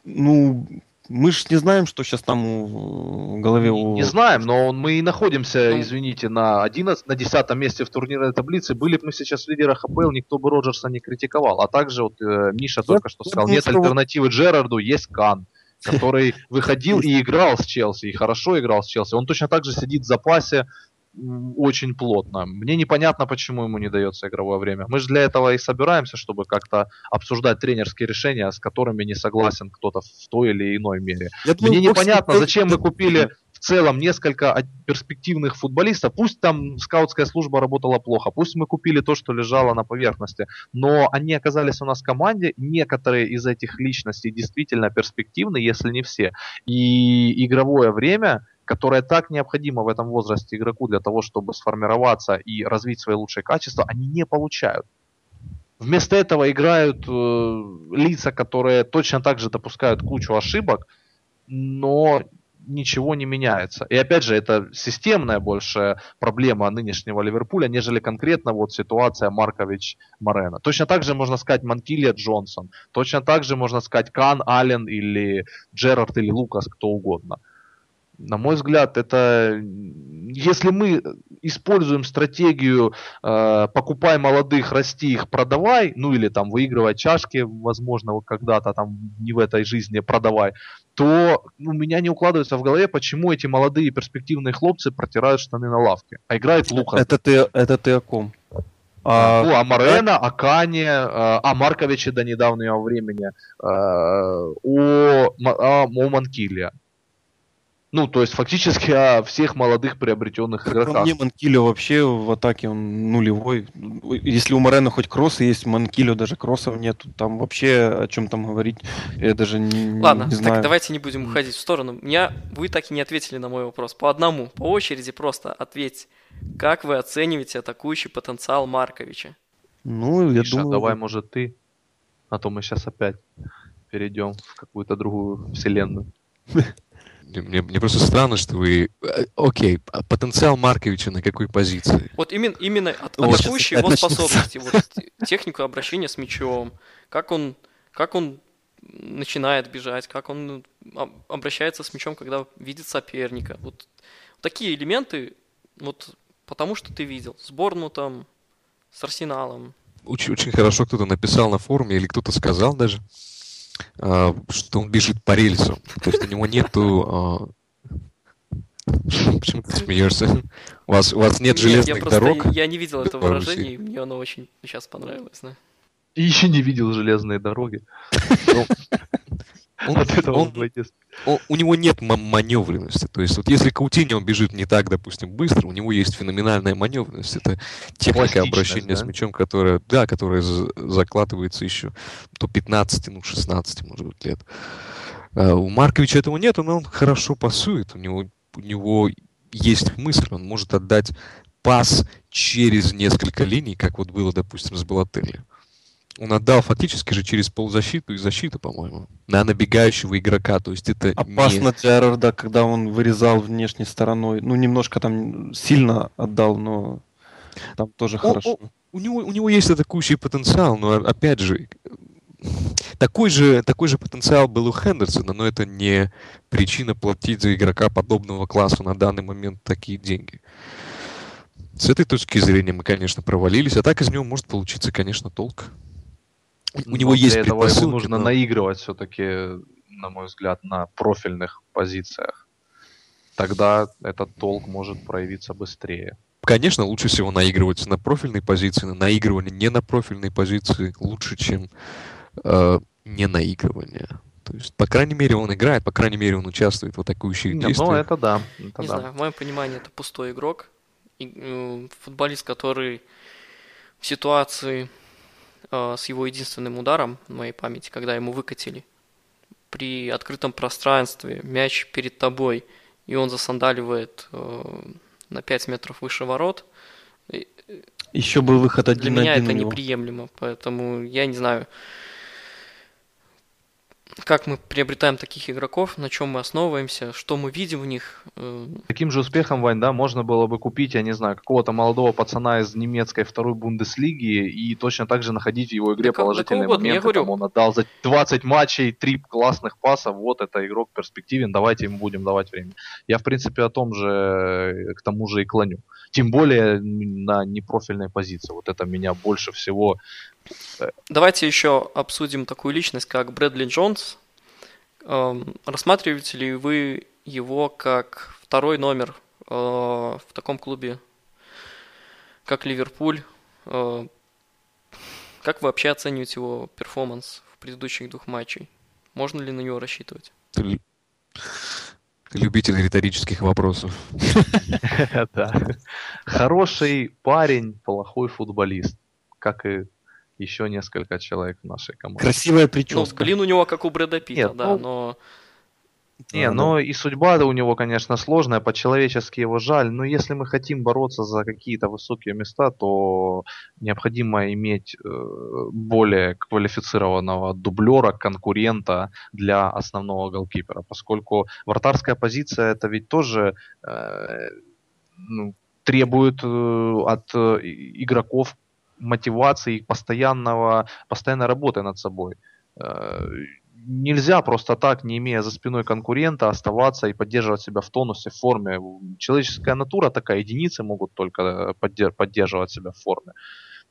Speaker 4: Ну, мы же не знаем, что сейчас там в голове у...
Speaker 3: Не знаем, но мы и находимся, ну... извините, на 11, на 10 месте в турнирной таблице. Были бы мы сейчас в лидерах АПЛ, никто бы Роджерса не критиковал. А также вот э, Миша я только что сказал, нет альтернативы Джерарду, есть Кан который выходил и играл с Челси, и хорошо играл с Челси. Он точно так же сидит в запасе, очень плотно. Мне непонятно, почему ему не дается игровое время. Мы же для этого и собираемся, чтобы как-то обсуждать тренерские решения, с которыми не согласен кто-то в той или иной мере. Я Мне думаю, непонятно, зачем мы купили в целом несколько перспективных футболистов. Пусть там скаутская служба работала плохо, пусть мы купили то, что лежало на поверхности, но они оказались у нас в команде. Некоторые из этих личностей действительно перспективны, если не все. И игровое время которое так необходимо в этом возрасте игроку для того, чтобы сформироваться и развить свои лучшие качества, они не получают. Вместо этого играют э, лица, которые точно так же допускают кучу ошибок, но ничего не меняется. И опять же, это системная большая проблема нынешнего Ливерпуля, нежели конкретно вот ситуация Маркович Морена. Точно так же можно сказать Манкилия Джонсон, точно так же можно сказать Кан, Аллен или Джерард или Лукас, кто угодно. На мой взгляд, это если мы используем стратегию э, покупай молодых, расти их, продавай, ну или там выигрывай чашки, возможно, когда-то там не в этой жизни продавай, то у меня не укладывается в голове, почему эти молодые перспективные хлопцы протирают штаны на лавке, а играет Лука.
Speaker 4: Это ты, это ты о ком?
Speaker 3: А, ну, а Морена, о Кане, о а Марковиче до недавнего времени, э, о, о, о Манкиле. Ну, то есть фактически о всех молодых приобретенных игроках. По
Speaker 4: мне Манкилио вообще в атаке он нулевой. Если у Морена хоть кроссы есть, Манкилио даже кроссов нет. Там вообще о чем там говорить, я даже не,
Speaker 1: Ладно,
Speaker 4: не знаю.
Speaker 1: так давайте не будем уходить в сторону. Меня вы так и не ответили на мой вопрос. По одному, по очереди просто ответьте. Как вы оцениваете атакующий потенциал Марковича?
Speaker 3: Ну, я Миша, думаю... давай, может, ты. А то мы сейчас опять перейдем в какую-то другую вселенную.
Speaker 2: Мне, мне просто странно, что вы... Э, окей, а потенциал Марковича на какой позиции?
Speaker 1: Вот именно, именно от,
Speaker 4: Вот,
Speaker 1: атакующие его
Speaker 4: начнется.
Speaker 1: способности, вот, технику обращения с мячом, как он, как он начинает бежать, как он об- обращается с мячом, когда видит соперника. Вот такие элементы, вот потому что ты видел, с Борнмутом, с Арсеналом.
Speaker 2: Очень, очень хорошо кто-то написал на форуме, или кто-то сказал даже, а, что он бежит по рельсам. То есть у него нету... а, Почему ты смеешься? У вас, у вас нет
Speaker 1: Нет, я
Speaker 2: железных
Speaker 1: просто
Speaker 2: дорог?
Speaker 1: я не видел этого выражения, и мне оно очень сейчас понравилось. да.
Speaker 3: И еще не видел железные дороги.
Speaker 2: Он-
Speaker 3: От этого
Speaker 2: он-
Speaker 3: вдвойне
Speaker 2: о- у него нет ма- маневренности. То есть вот если Каутиньо он бежит не так, допустим, быстро, у него есть феноменальная маневренность. Это техника обращения с
Speaker 3: да?
Speaker 2: мячом, которая, да, которая за- закладывается еще до 15, ну 16, может быть, лет. А у Марковича этого нет, но он хорошо пасует. У него, у него есть мысль, он может отдать пас через несколько линий, как вот было, допустим, с Балотелли. Он отдал фактически же через полузащиту и защиту, по-моему, на набегающего игрока. То есть это не-
Speaker 4: Опасно для Рарда, когда он вырезал внешней стороной. Ну, немножко там сильно отдал, но там тоже
Speaker 2: О-
Speaker 4: хорошо.
Speaker 2: у него, у него есть атакующий потенциал, но опять же, такой же, такой же потенциал был у Хендерсона, но это не причина платить за игрока подобного класса на данный момент такие деньги. С этой точки зрения мы, конечно, провалились, а так из него может получиться, конечно, толк. У,
Speaker 3: Но
Speaker 2: него есть
Speaker 3: этого ему нужно
Speaker 2: но-
Speaker 3: наигрывать все-таки, на мой взгляд, на профильных позициях. Тогда этот толк может проявиться быстрее.
Speaker 2: Конечно, лучше всего наигрывать на профильной позиции, но наигрывание не на профильной позиции лучше, чем э, не наигрывание. То есть, по крайней мере, он играет, по крайней мере, он участвует в атакующих
Speaker 3: Не, ну
Speaker 2: действиях.
Speaker 3: это да. это
Speaker 1: Не
Speaker 3: да.
Speaker 1: знаю, в моем понимании это пустой игрок. И, э, футболист, который в ситуации э, с его единственным ударом, в моей памяти, когда ему выкатили, при открытом пространстве, мяч перед тобой, и он засандаливает э, на 5 метров выше ворот,
Speaker 4: Еще был выход
Speaker 1: для
Speaker 4: один на
Speaker 1: меня
Speaker 4: один
Speaker 1: это неприемлемо. Поэтому я не знаю, как мы приобретаем таких игроков, на чем мы основываемся, что мы видим в них. э,
Speaker 3: Таким же успехом, Вань, да, можно было бы купить, я не знаю, какого-то молодого пацана из немецкой второй Бундеслиги и точно так же находить в его игре
Speaker 1: да
Speaker 3: положительные
Speaker 1: кого угодно, я
Speaker 3: моменты.
Speaker 1: говорю.
Speaker 3: Там он отдал за 20 матчей, 3 классных паса, вот это игрок перспективен, давайте ему будем давать время. Я, в принципе, о том же, э, к тому же и клоню. Тем более на непрофильной позиции. Вот это меня больше всего
Speaker 1: Давайте еще обсудим такую личность, как Брэдли Джонс. Эм, Рассматриваете ли вы его как второй номер э, в таком клубе, как Ливерпуль? Э, Как вы вообще оцениваете его перформанс в предыдущих двух матчах? Можно ли на него рассчитывать?
Speaker 2: Ты любитель риторических вопросов.
Speaker 3: Хороший парень, плохой футболист. Как и еще несколько человек в нашей команде.
Speaker 4: Красивая
Speaker 1: Ну,
Speaker 4: прическа.
Speaker 1: блин у него как у Брэда Питта,
Speaker 3: Нет,
Speaker 1: да,
Speaker 3: ну,
Speaker 1: но
Speaker 3: Не,
Speaker 4: Да,
Speaker 3: но и судьба у него, конечно, сложная, по-человечески его жаль, но если мы хотим бороться за какие-то высокие места, то необходимо иметь э, более квалифицированного дублера, конкурента для основного голкипера, поскольку вратарская позиция это ведь тоже э, ну, требует э, от э, игроков мотивации, и постоянного, постоянной работы над собой. Э, Нельзя просто так, не имея за спиной конкурента, оставаться и поддерживать себя в тонусе, в форме. Человеческая натура такая, единицы могут только э, поддер- поддерживать себя в форме.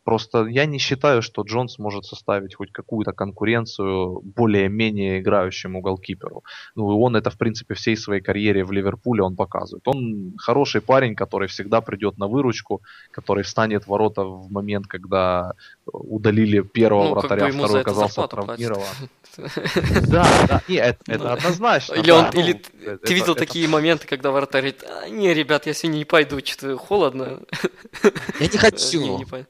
Speaker 3: Просто я не считаю, что Джонс может составить хоть какую-то конкуренцию более-менее играющему голкиперу. Ну и он это, в принципе, всей своей карьере в Ливерпуле он показывает. Он хороший парень, который всегда придет на выручку, который встанет в ворота в момент, когда удалили первого
Speaker 1: ну, как
Speaker 3: вратаря,
Speaker 1: бы ему за
Speaker 3: второй оказался травмирован. Да, да, не, это, это
Speaker 1: Ну,
Speaker 3: однозначно.
Speaker 1: Или
Speaker 3: да,
Speaker 1: он,
Speaker 3: ну,
Speaker 1: или
Speaker 3: это-
Speaker 1: ты видел
Speaker 3: это-
Speaker 1: такие моменты, когда вратарь говорит, «А, не, ребят, я сегодня не пойду, что-то холодно.
Speaker 2: Я не
Speaker 1: Э, не- не пой-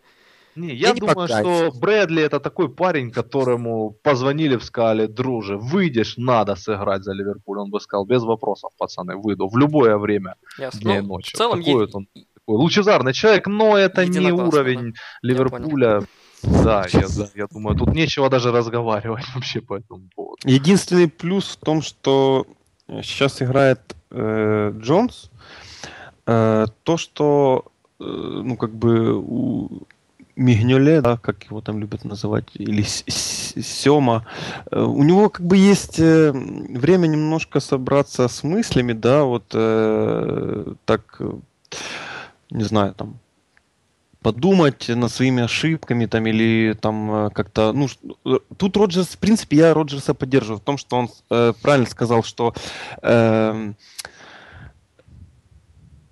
Speaker 3: Не,
Speaker 2: Я
Speaker 3: я,
Speaker 2: не
Speaker 3: думаю,
Speaker 2: по
Speaker 3: что. Брэдли это такой парень, которому позвонили, сказали, друже, выйдешь, надо сыграть за Ливерпуль. Он бы сказал, без вопросов, пацаны, выйду в любое время
Speaker 1: Ясно.
Speaker 3: дня и
Speaker 1: Ну,
Speaker 3: ночи.
Speaker 1: В целом,
Speaker 3: Такой
Speaker 1: е-
Speaker 3: вот он такой лучезарный человек, но это не уровень Ливерпуля. Да, я, я думаю, тут нечего даже разговаривать вообще по этому поводу.
Speaker 4: Единственный плюс в том, что сейчас играет э, Джонс, э, то, что э, ну как бы у Мигнюле, да, как его там любят называть, или Сема, э, у него как бы есть э, время немножко собраться с мыслями, да, вот э, так, не знаю, там, подумать над своими ошибками там или там как-то ну тут Роджерс в принципе я Роджерса поддерживаю в том что он э, правильно сказал что э,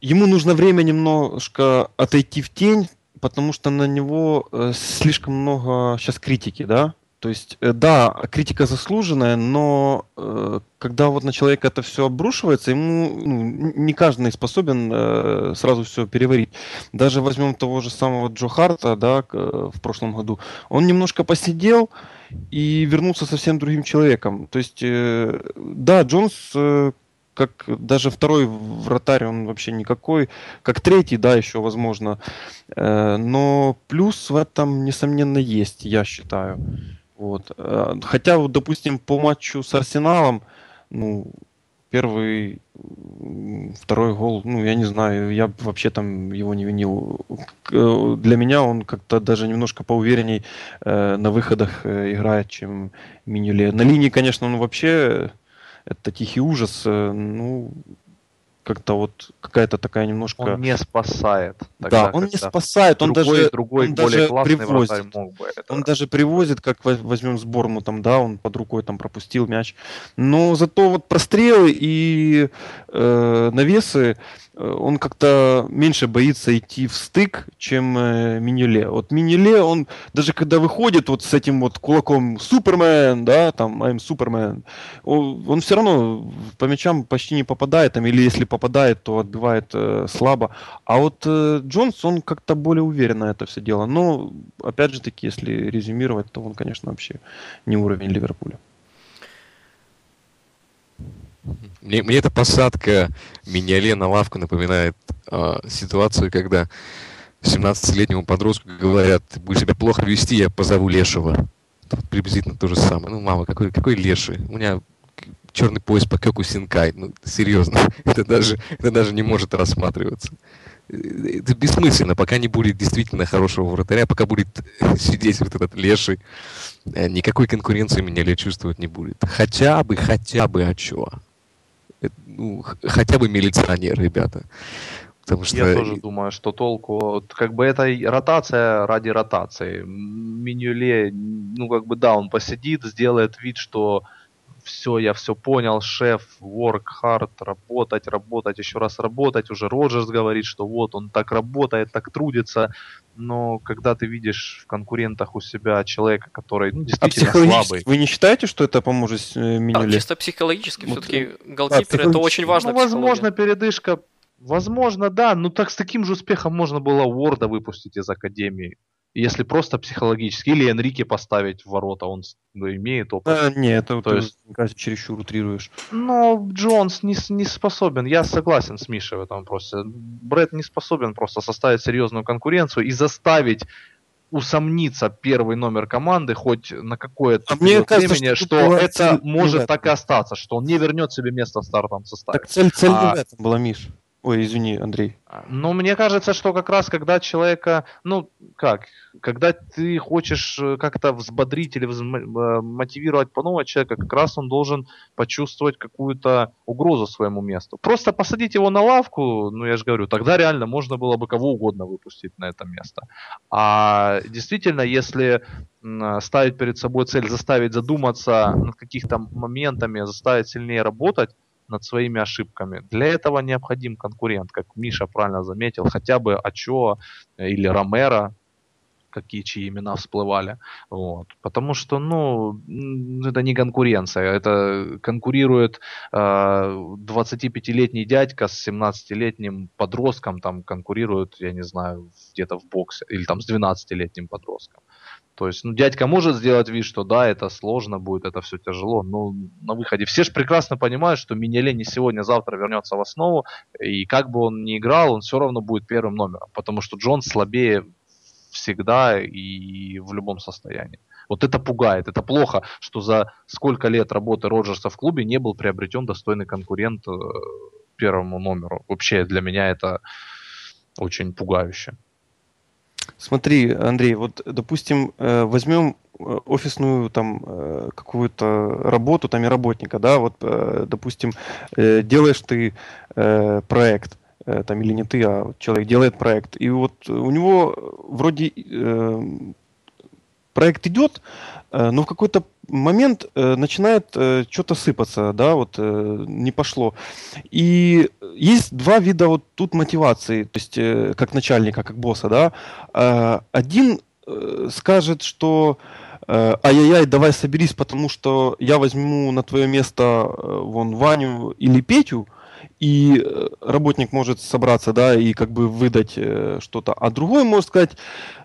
Speaker 4: ему нужно время немножко отойти в тень потому что на него э, слишком много сейчас критики, да? То есть, э, да, критика заслуженная, но э, когда вот на человека это все обрушивается, ему ну, не каждый способен э, сразу все переварить. Даже возьмем того же самого Джо Харта, да, э, в прошлом году, он немножко посидел и вернулся совсем другим человеком. То есть, э, да, Джонс э, как даже второй вратарь, он вообще никакой, как третий, да, еще возможно. Э, но плюс в этом, несомненно, есть, я считаю. Вот. Э, хотя, вот, допустим, по матчу с Арсеналом, ну, первый, второй гол, ну, я не знаю, я вообще там его не винил. Для меня он как-то даже немножко поуверенней э, на выходах э, играет, чем Минюле. На линии, конечно, он вообще это тихий ужас, э, ну, как-то вот какая-то такая немножко...
Speaker 3: Он не спасает.
Speaker 4: Тогда, да, он не спасает, он другой, даже, другой он даже привозит. Мог бы это. Он даже привозит, как возьмем сборную, там, да, он под рукой там пропустил мяч. Но зато вот прострелы и э, навесы, Э, он как-то меньше боится идти в стык, чем э, Миниле. Вот Миниле, он даже когда выходит вот с этим вот кулаком Супермен, да, там, I'm Супермен, он, он все равно по мячам почти не попадает, там, или если попадает, то отбивает э, слабо. А вот э, Джонс, он как-то более уверенно это все дело. Но, опять же таки, если резюмировать, то он, конечно, вообще не уровень Ливерпуля.
Speaker 2: Мне, мне эта посадка Миньоле на лавку напоминает э, ситуацию, когда 17-летнему подростку говорят, ты будешь себя плохо вести, я позову Лешего. Тут приблизительно то же самое. Ну, мама, какой, какой Леший? У меня черный пояс по Кёку Синкай. Ну, серьезно, это даже, это даже не может рассматриваться. Это бессмысленно, пока не будет действительно хорошего вратаря, пока будет сидеть вот этот леший, э, никакой конкуренции меня чувствовать не будет. Хотя бы, хотя бы а чё? ну, хотя бы милиционер, ребята.
Speaker 3: Потому что... Я тоже думаю, что толку, как бы это ротация ради ротации. Минюле, ну как бы да, он посидит, сделает вид, что все, я все понял, шеф, work hard, работать, работать, еще раз работать. Уже Роджерс говорит, что вот он так работает, так трудится. Но когда ты видишь в конкурентах у себя человека, который ну, действительно а слабый...
Speaker 4: Вы не считаете, что это поможет э, Минюле?
Speaker 1: А, чисто психологически вот, все-таки голкипер да, это очень важно.
Speaker 3: Ну, возможно, передышка Возможно, да, но так с таким же успехом можно было Уорда выпустить из Академии. Если просто психологически, или Энрике поставить в ворота, он ну, имеет опыт.
Speaker 4: А, нет, это То ты, есть... мне кажется, чересчур утрируешь.
Speaker 3: Но Джонс не, не способен, я согласен с Мишей в этом вопросе. Брэд не способен просто составить серьезную конкуренцию и заставить усомниться первый номер команды хоть на какое-то
Speaker 4: а мне кажется, времени,
Speaker 3: что, что это может так и остаться, что он не вернет себе место в стартовом составе.
Speaker 4: Так цель, цель а... не в этом была, Миш. Ой, извини, Андрей.
Speaker 3: Ну, мне кажется, что как раз когда человека, ну, как, когда ты хочешь э, как-то взбодрить или э, мотивировать по-новому человека, как раз он должен почувствовать какую-то угрозу своему месту. Просто посадить его на лавку, ну, я же говорю, тогда реально можно было бы кого угодно выпустить на это место. А действительно, если ставить перед собой цель заставить задуматься над каких-то моментами, заставить сильнее работать, над своими ошибками. Для этого необходим конкурент, как Миша правильно заметил, хотя бы Ачо или Ромеро, какие чьи имена всплывали. Вот. Потому что, ну, это не конкуренция. Это конкурирует э, 25-летний дядька с 17-летним подростком, там конкурирует, я не знаю, где-то в боксе, или там с 12-летним подростком. То есть, ну, дядька может сделать вид, что да, это сложно будет, это все тяжело, но на выходе все же прекрасно понимают, что Минеле не сегодня, завтра вернется в основу, и как бы он ни играл, он все равно будет первым номером, потому что Джон слабее всегда и в любом состоянии. Вот это пугает, это плохо, что за сколько лет работы Роджерса в клубе не был приобретен достойный конкурент э, первому номеру. Вообще для меня это очень пугающе.
Speaker 4: Смотри, Андрей, вот, допустим, э, возьмем э, офисную там э, какую-то работу там и работника, да, вот, допустим, делаешь ты проект, там или не ты, а человек делает проект, и вот у него вроде проект идет, но в какой-то момент э, начинает э, что-то сыпаться, да, вот э, не пошло. И есть два вида вот тут мотивации, то есть э, как начальника, как босса, да. Э, один э, скажет, что э, ай-яй-яй, давай соберись, потому что я возьму на твое место э, вон Ваню или Петю, и э, работник может собраться, да, и как бы выдать э, что-то. А другой может сказать,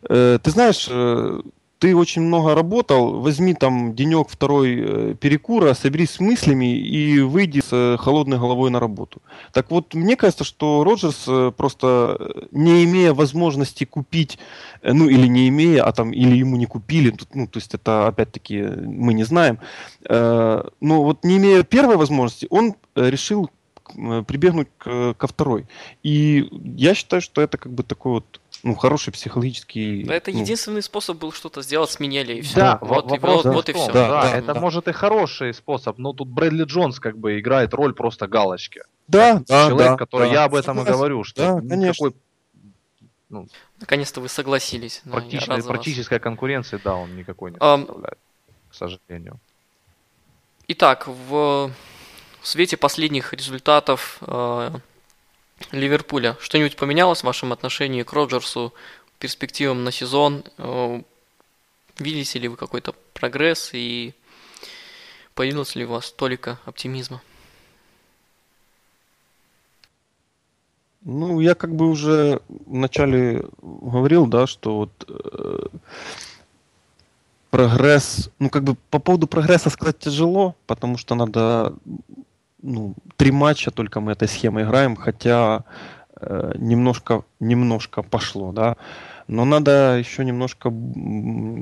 Speaker 4: э, ты знаешь, э, ты очень много работал, возьми там денек второй э, перекура, соберись с мыслями и выйди с э, холодной головой на работу. Так вот, мне кажется, что Роджерс э, просто не имея возможности купить, ну или не имея, а там или ему не купили, ну то есть это опять-таки мы не знаем, но вот не имея первой возможности, он решил прибегнуть ко второй. И я считаю, что это как бы такой вот ну, хороший психологический...
Speaker 1: Да, это
Speaker 4: ну...
Speaker 1: единственный способ был что-то сделать с и все.
Speaker 3: Да,
Speaker 1: вот,
Speaker 3: вопрос,
Speaker 1: и, вот, вот и все.
Speaker 3: Да, да, да, это да. может и хороший способ, но тут Брэдли Джонс как бы играет роль просто галочки.
Speaker 4: Да, да,
Speaker 3: Человек,
Speaker 4: да,
Speaker 3: который,
Speaker 4: да.
Speaker 3: я об этом и говорю, что
Speaker 4: да, конечно.
Speaker 1: ну, Наконец-то вы согласились.
Speaker 3: Практически, практической конкуренции, да, он никакой не представляет, um, к сожалению.
Speaker 1: Итак, в, в свете последних результатов э, Ливерпуля. Что-нибудь поменялось в вашем отношении к Роджерсу, перспективам на сезон? Э, видите ли вы какой-то прогресс и появилось ли у вас только оптимизма?
Speaker 4: Ну, я как бы уже вначале говорил, да, что вот э, прогресс, ну как бы по поводу прогресса сказать тяжело, потому что надо ну, три матча только мы этой схемой играем, хотя э, немножко, немножко пошло, да. Но надо еще немножко,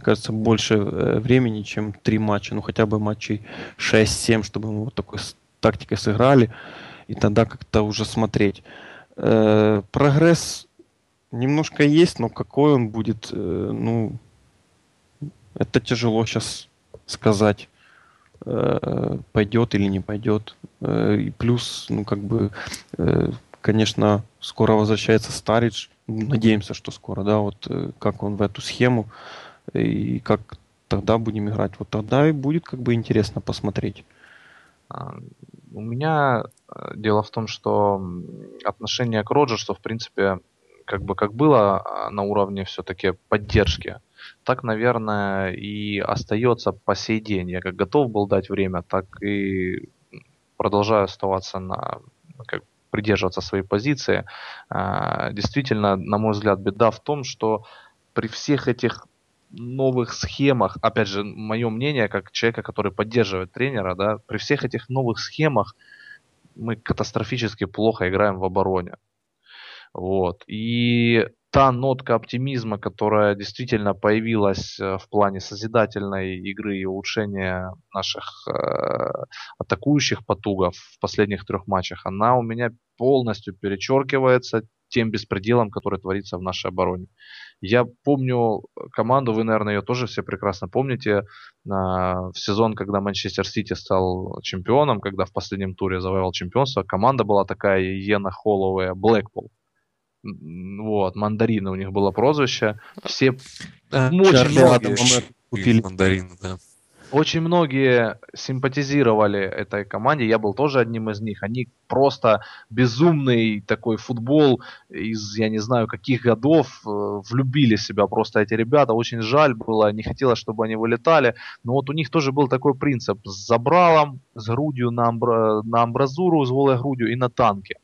Speaker 4: кажется, больше э, времени, чем три матча, ну хотя бы матчей 6-7, чтобы мы вот такой с тактикой сыграли, и тогда как-то уже смотреть. Э, прогресс немножко есть, но какой он будет, э, ну, это тяжело сейчас сказать. Э, пойдет или не пойдет. Э, и плюс, ну, как бы, э, конечно, скоро возвращается Старидж. Надеемся, что скоро, да, вот как он в эту схему и как тогда будем играть. Вот тогда и будет как бы интересно посмотреть.
Speaker 3: А, у меня дело в том, что отношение к Роджерсу, в принципе, как бы как было а, на уровне все-таки поддержки, так, наверное, и остается по сей день. Я как готов был дать время, так и продолжаю оставаться на как придерживаться своей позиции. А, действительно, на мой взгляд, беда в том, что при всех этих новых схемах, опять же, мое мнение, как человека, который поддерживает тренера, да, при всех этих новых схемах мы катастрофически плохо играем в обороне. Вот. И та нотка оптимизма, которая действительно появилась э, в плане созидательной игры и улучшения наших э, атакующих потугов в последних трех матчах, она у меня полностью перечеркивается тем беспределом, который творится в нашей обороне. Я помню команду, вы, наверное, ее тоже все прекрасно помните, э, в сезон, когда Манчестер Сити стал чемпионом, когда в последнем туре завоевал чемпионство, команда была такая Йена Холловая, Блэкпул вот, мандарины у них было прозвище. Все
Speaker 2: да, очень многие купили мандарины, да.
Speaker 3: Очень многие симпатизировали этой команде, я был тоже одним из них. Они просто безумный такой футбол из, я не знаю, каких годов, э, влюбили себя просто эти ребята. Очень жаль было, не хотелось, чтобы они вылетали. Но вот у них тоже был такой принцип с забралом, с грудью на, амбра, на амбразуру, с голой грудью и на танке.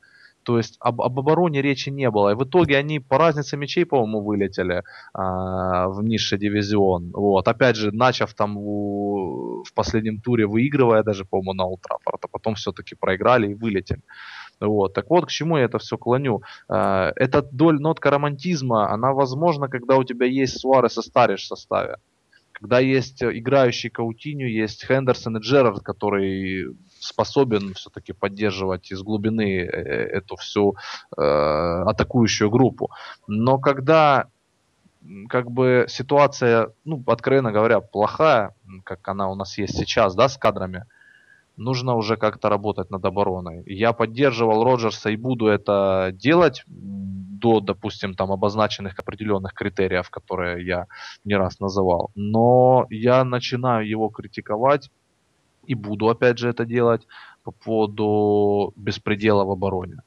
Speaker 3: То есть об, об обороне речи не было. И в итоге они по разнице мячей, по-моему, вылетели а, в низший дивизион. Вот. Опять же, начав там в, в последнем туре, выигрывая даже, по-моему, на Ултрафорд, а потом все-таки проиграли и вылетели. Вот. Так вот, к чему я это все клоню. А, эта доль нотка романтизма, она возможна, когда у тебя есть Суарес и Стариш в составе Когда есть играющий Каутиню, есть Хендерсон и Джерард, который способен все-таки поддерживать из глубины э, эту всю э, атакующую группу. Но когда как бы ситуация, ну, откровенно говоря, плохая, как она у нас есть сейчас, да, с кадрами, нужно уже как-то работать над обороной. Я поддерживал Роджерса и буду это делать до, допустим, там обозначенных определенных критериев, которые я не раз называл. Но я начинаю его критиковать и буду опять же это делать по поводу беспредела в обороне.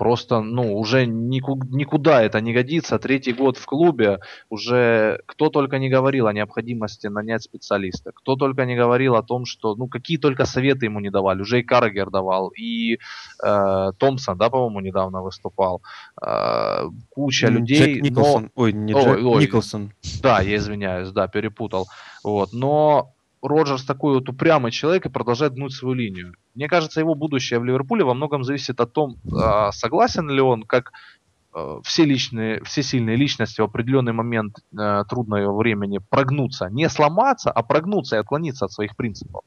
Speaker 3: Просто, ну, уже никуда это не годится. Третий год в клубе уже кто только не говорил о необходимости нанять специалиста. Кто только не говорил о том, что, ну, какие только советы ему не давали. Уже и Каррагер давал, и э, Томпсон, да, по-моему, недавно выступал. Э, куча Джек людей.
Speaker 4: Николсон. Но... Ой, не Джек, ой, Николсон.
Speaker 3: Да, я извиняюсь, да, перепутал. Вот, но Роджерс такой вот упрямый человек и продолжает гнуть свою линию. Мне кажется, его будущее в Ливерпуле во многом зависит от том, а, согласен ли он, как а, все личные, все сильные личности в определенный момент э, трудного времени прогнуться, не сломаться, а прогнуться и отклониться от своих принципов.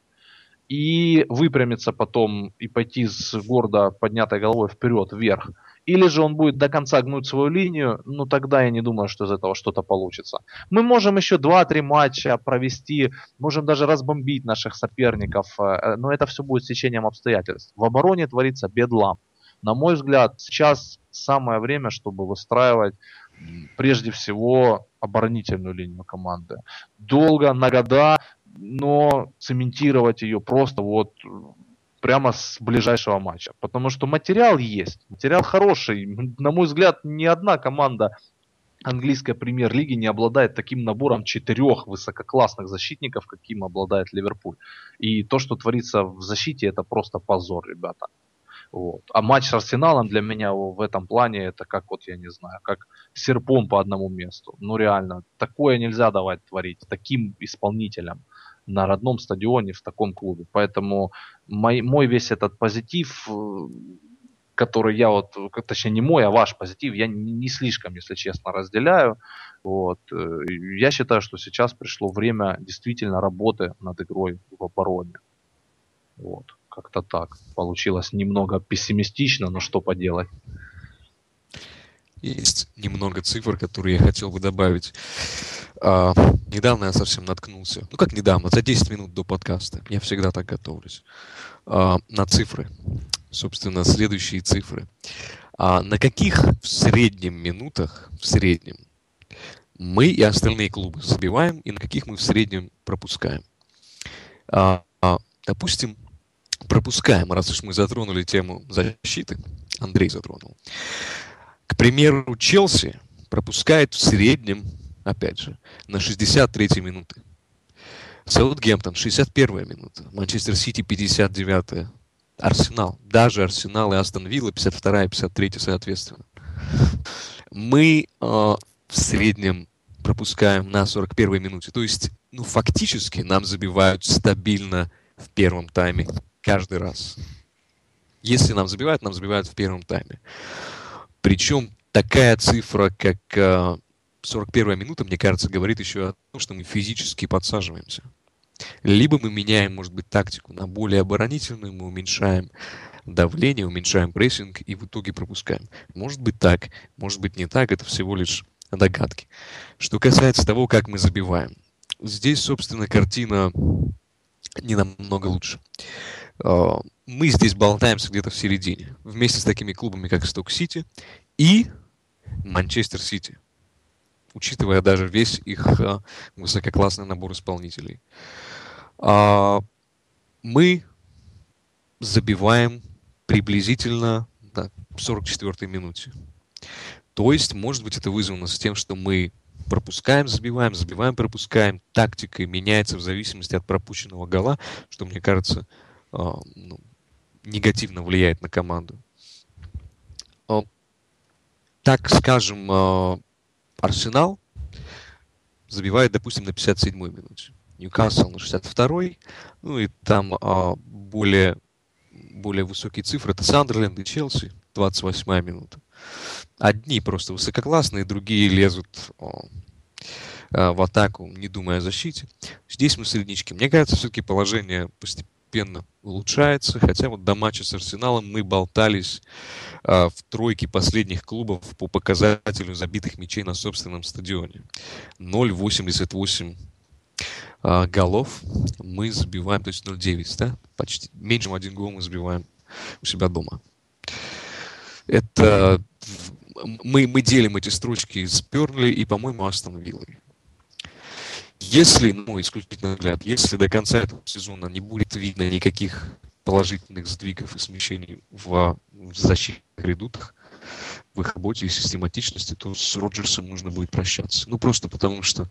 Speaker 3: И выпрямиться потом и пойти с гордо поднятой головой вперед, вверх. Или же он будет до конца гнуть свою линию, ну тогда я не думаю, что из этого что-то получится. Мы можем еще 2-3 матча провести, можем даже разбомбить наших соперников, э, но это все будет с течением обстоятельств. В обороне творится бедлам. На мой взгляд, сейчас самое время, чтобы выстраивать прежде всего оборонительную линию команды. Долго, на года, но цементировать ее просто вот прямо с ближайшего матча. Потому что материал есть, материал хороший. На мой взгляд, ни одна команда английской премьер-лиги не обладает таким набором четырех высококлассных защитников, каким обладает Ливерпуль. И то, что творится в защите, это просто позор, ребята. Вот. А матч с Арсеналом для меня в этом плане это как вот, я не знаю, как серпом по одному месту. Ну реально, такое нельзя давать творить таким исполнителям на родном стадионе в таком клубе. Поэтому мой, мой весь этот позитив, э, который я вот, точнее не мой, а ваш позитив, я не, не слишком, если честно, разделяю. Вот. Э, я считаю, что сейчас пришло время действительно работы над игрой в обороне. Вот. Как-то так. Получилось немного пессимистично, но что поделать.
Speaker 2: Есть немного цифр, которые я хотел бы добавить. А, недавно я совсем наткнулся, ну как недавно, за 10 минут до подкаста, я всегда так готовлюсь, а, на цифры. Собственно, следующие цифры. А, на каких в среднем минутах, в среднем, мы и остальные клубы забиваем, и на каких мы в среднем пропускаем. А, а, допустим, пропускаем, раз уж мы затронули тему защиты, Андрей затронул. К примеру, Челси пропускает в среднем опять же, на 63-й минуты. Саутгемптон, 61-я минута. Манчестер Сити, 59-я. Арсенал. Даже Арсенал и Астон Вилла, 52-я и 53-я, соответственно. Мы э, в среднем пропускаем на 41-й минуте. То есть, ну, фактически нам забивают стабильно в первом тайме каждый раз. Если нам забивают, нам забивают в первом тайме. Причем такая цифра, как э, 41 минута, мне кажется, говорит еще о том, что мы физически подсаживаемся. Либо мы меняем, может быть, тактику на более оборонительную, мы уменьшаем давление, уменьшаем прессинг и в итоге пропускаем. Может быть так, может быть не так, это всего лишь догадки. Что касается того, как мы забиваем. Здесь, собственно, картина не намного лучше. Мы здесь болтаемся где-то в середине, вместе с такими клубами, как Сток-Сити и Манчестер Сити учитывая даже весь их а, высококлассный набор исполнителей. А, мы забиваем приблизительно да, 44-й минуте. То есть, может быть, это вызвано с тем, что мы пропускаем, забиваем, забиваем, пропускаем. Тактика меняется в зависимости от пропущенного гола, что, мне кажется, а, ну, негативно влияет на команду. Так скажем, Арсенал забивает, допустим, на 57-й минуте. Ньюкасл на 62-й. Ну и там более, более высокие цифры. Это Сандерленд и Челси. 28-я минута. Одни просто высококлассные, другие лезут а, в атаку, не думая о защите. Здесь мы среднички. Мне кажется, все-таки положение постепенно улучшается, хотя вот до матча с Арсеналом мы болтались в тройке последних клубов по показателю забитых мячей на собственном стадионе. 0,88 голов мы забиваем, то есть 0,9, да? Почти меньше, чем один гол мы забиваем у себя дома. Это мы, мы делим эти строчки с Перли и, по-моему, Астон Виллой. Если, ну, исключительно взгляд, если до конца этого сезона не будет видно никаких положительных сдвигов и смещений в, в защитных редутах, в их работе и систематичности, то с Роджерсом нужно будет прощаться. Ну, просто потому что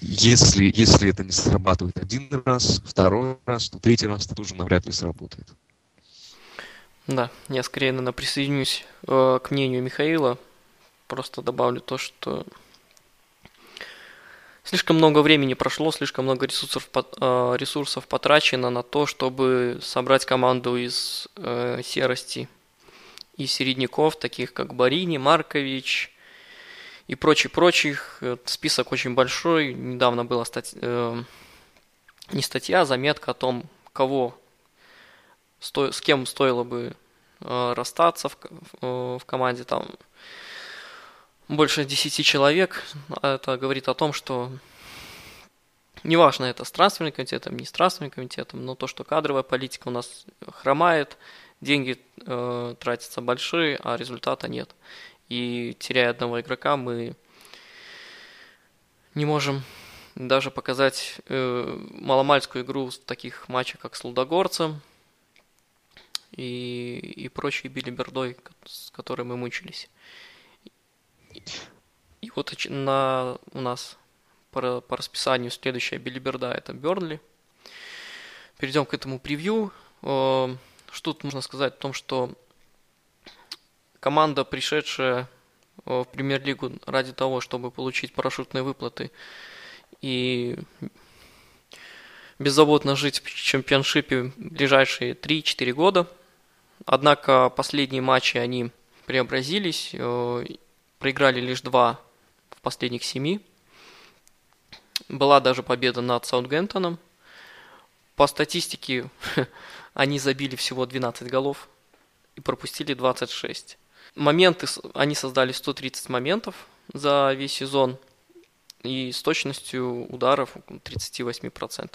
Speaker 2: если, если это не срабатывает один раз, второй раз, то третий раз это тоже навряд ли сработает.
Speaker 1: Да, я скорее, наверное, присоединюсь э, к мнению Михаила. Просто добавлю то, что слишком много времени прошло, слишком много ресурсов, э, ресурсов потрачено на то, чтобы собрать команду из э, серости и середняков, таких как Барини, Маркович и прочих-прочих. Список очень большой. Недавно была статья, э, не статья, а заметка о том, кого сто, с кем стоило бы э, расстаться в, в, в команде, там больше 10 человек. Это говорит о том, что неважно, это с трансферным комитетом, не с трансферным комитетом, но то, что кадровая политика у нас хромает, деньги э, тратятся большие, а результата нет. И теряя одного игрока, мы не можем даже показать э, маломальскую игру в таких матчах, как с Лудогорцем, и, и прочей билибердой, с которой мы мучились. И вот на, у нас по, по расписанию следующая билиберда это Бернли. Перейдем к этому превью. Что тут можно сказать о том, что команда, пришедшая в премьер-лигу ради того, чтобы получить парашютные выплаты и беззаботно жить в чемпионшипе ближайшие 3-4 года – Однако последние матчи они преобразились, э, проиграли лишь два в последних семи. Была даже победа над Саутгемптоном. По статистике они забили всего 12 голов и пропустили 26. Моменты, они создали 130 моментов за весь сезон и с точностью ударов 38%.